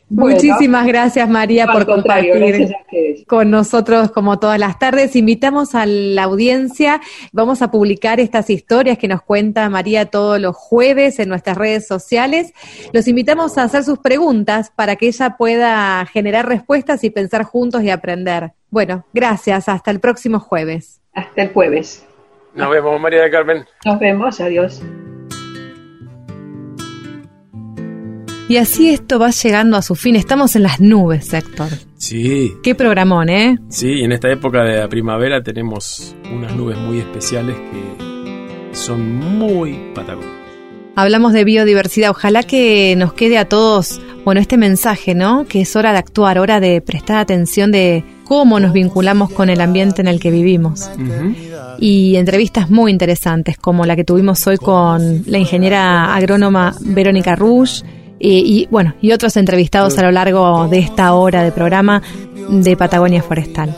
Muchísimas gracias María por compartir con nosotros como todas las tardes. Invitamos a la audiencia, vamos a publicar estas historias que nos cuenta María todos los jueves en nuestras redes sociales. Los invitamos a hacer sus preguntas para que ella pueda generar respuestas y pensar juntos y aprender. Bueno, gracias. Hasta el próximo jueves. Hasta el jueves. Nos vemos, María de Carmen. Nos vemos, adiós. Y así esto va llegando a su fin. Estamos en las nubes, Héctor. Sí. Qué programón, ¿eh? Sí, en esta época de la primavera tenemos unas nubes muy especiales que son muy patagónicas. Hablamos de biodiversidad. Ojalá que nos quede a todos bueno, este mensaje, ¿no? Que es hora de actuar, hora de prestar atención de cómo nos vinculamos con el ambiente en el que vivimos. Y entrevistas muy interesantes, como la que tuvimos hoy con la ingeniera agrónoma Verónica Rush, y, bueno, y otros entrevistados a lo largo de esta hora de programa de Patagonia Forestal.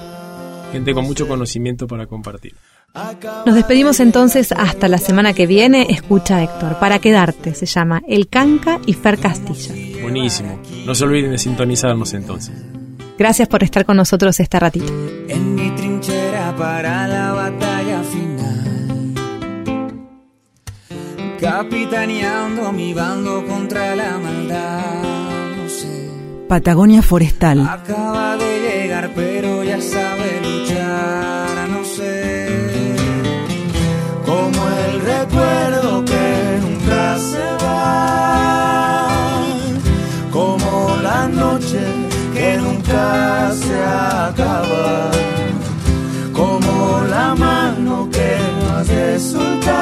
Gente con mucho conocimiento para compartir. Nos despedimos entonces hasta la semana que viene. Escucha Héctor, para quedarte se llama El Canca y Fer Castilla. Buenísimo. No se olviden de sintonizarnos entonces. Gracias por estar con nosotros este ratito. En mi trinchera para la batalla final. Capitaneando mi bando contra la maldad. No sé. Patagonia Forestal. Acaba de llegar, pero ya sabe luchar. Se va, como la noche que nunca se acaba, como la mano que no hace soltar,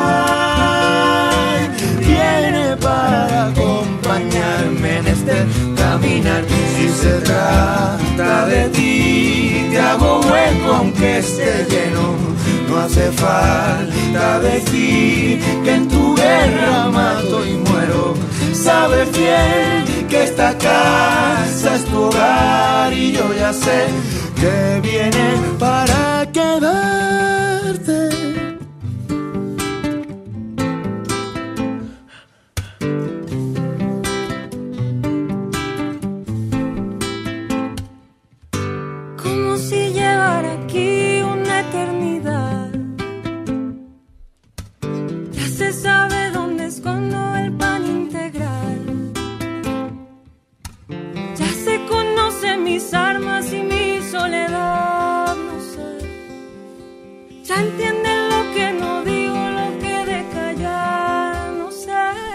viene para acompañarme en este caminar. Si se trata de ti, te hago hueco aunque esté lleno no hace falta decir que en tu guerra mato y muero. Sabes bien que esta casa es tu hogar y yo ya sé que viene para quedarte.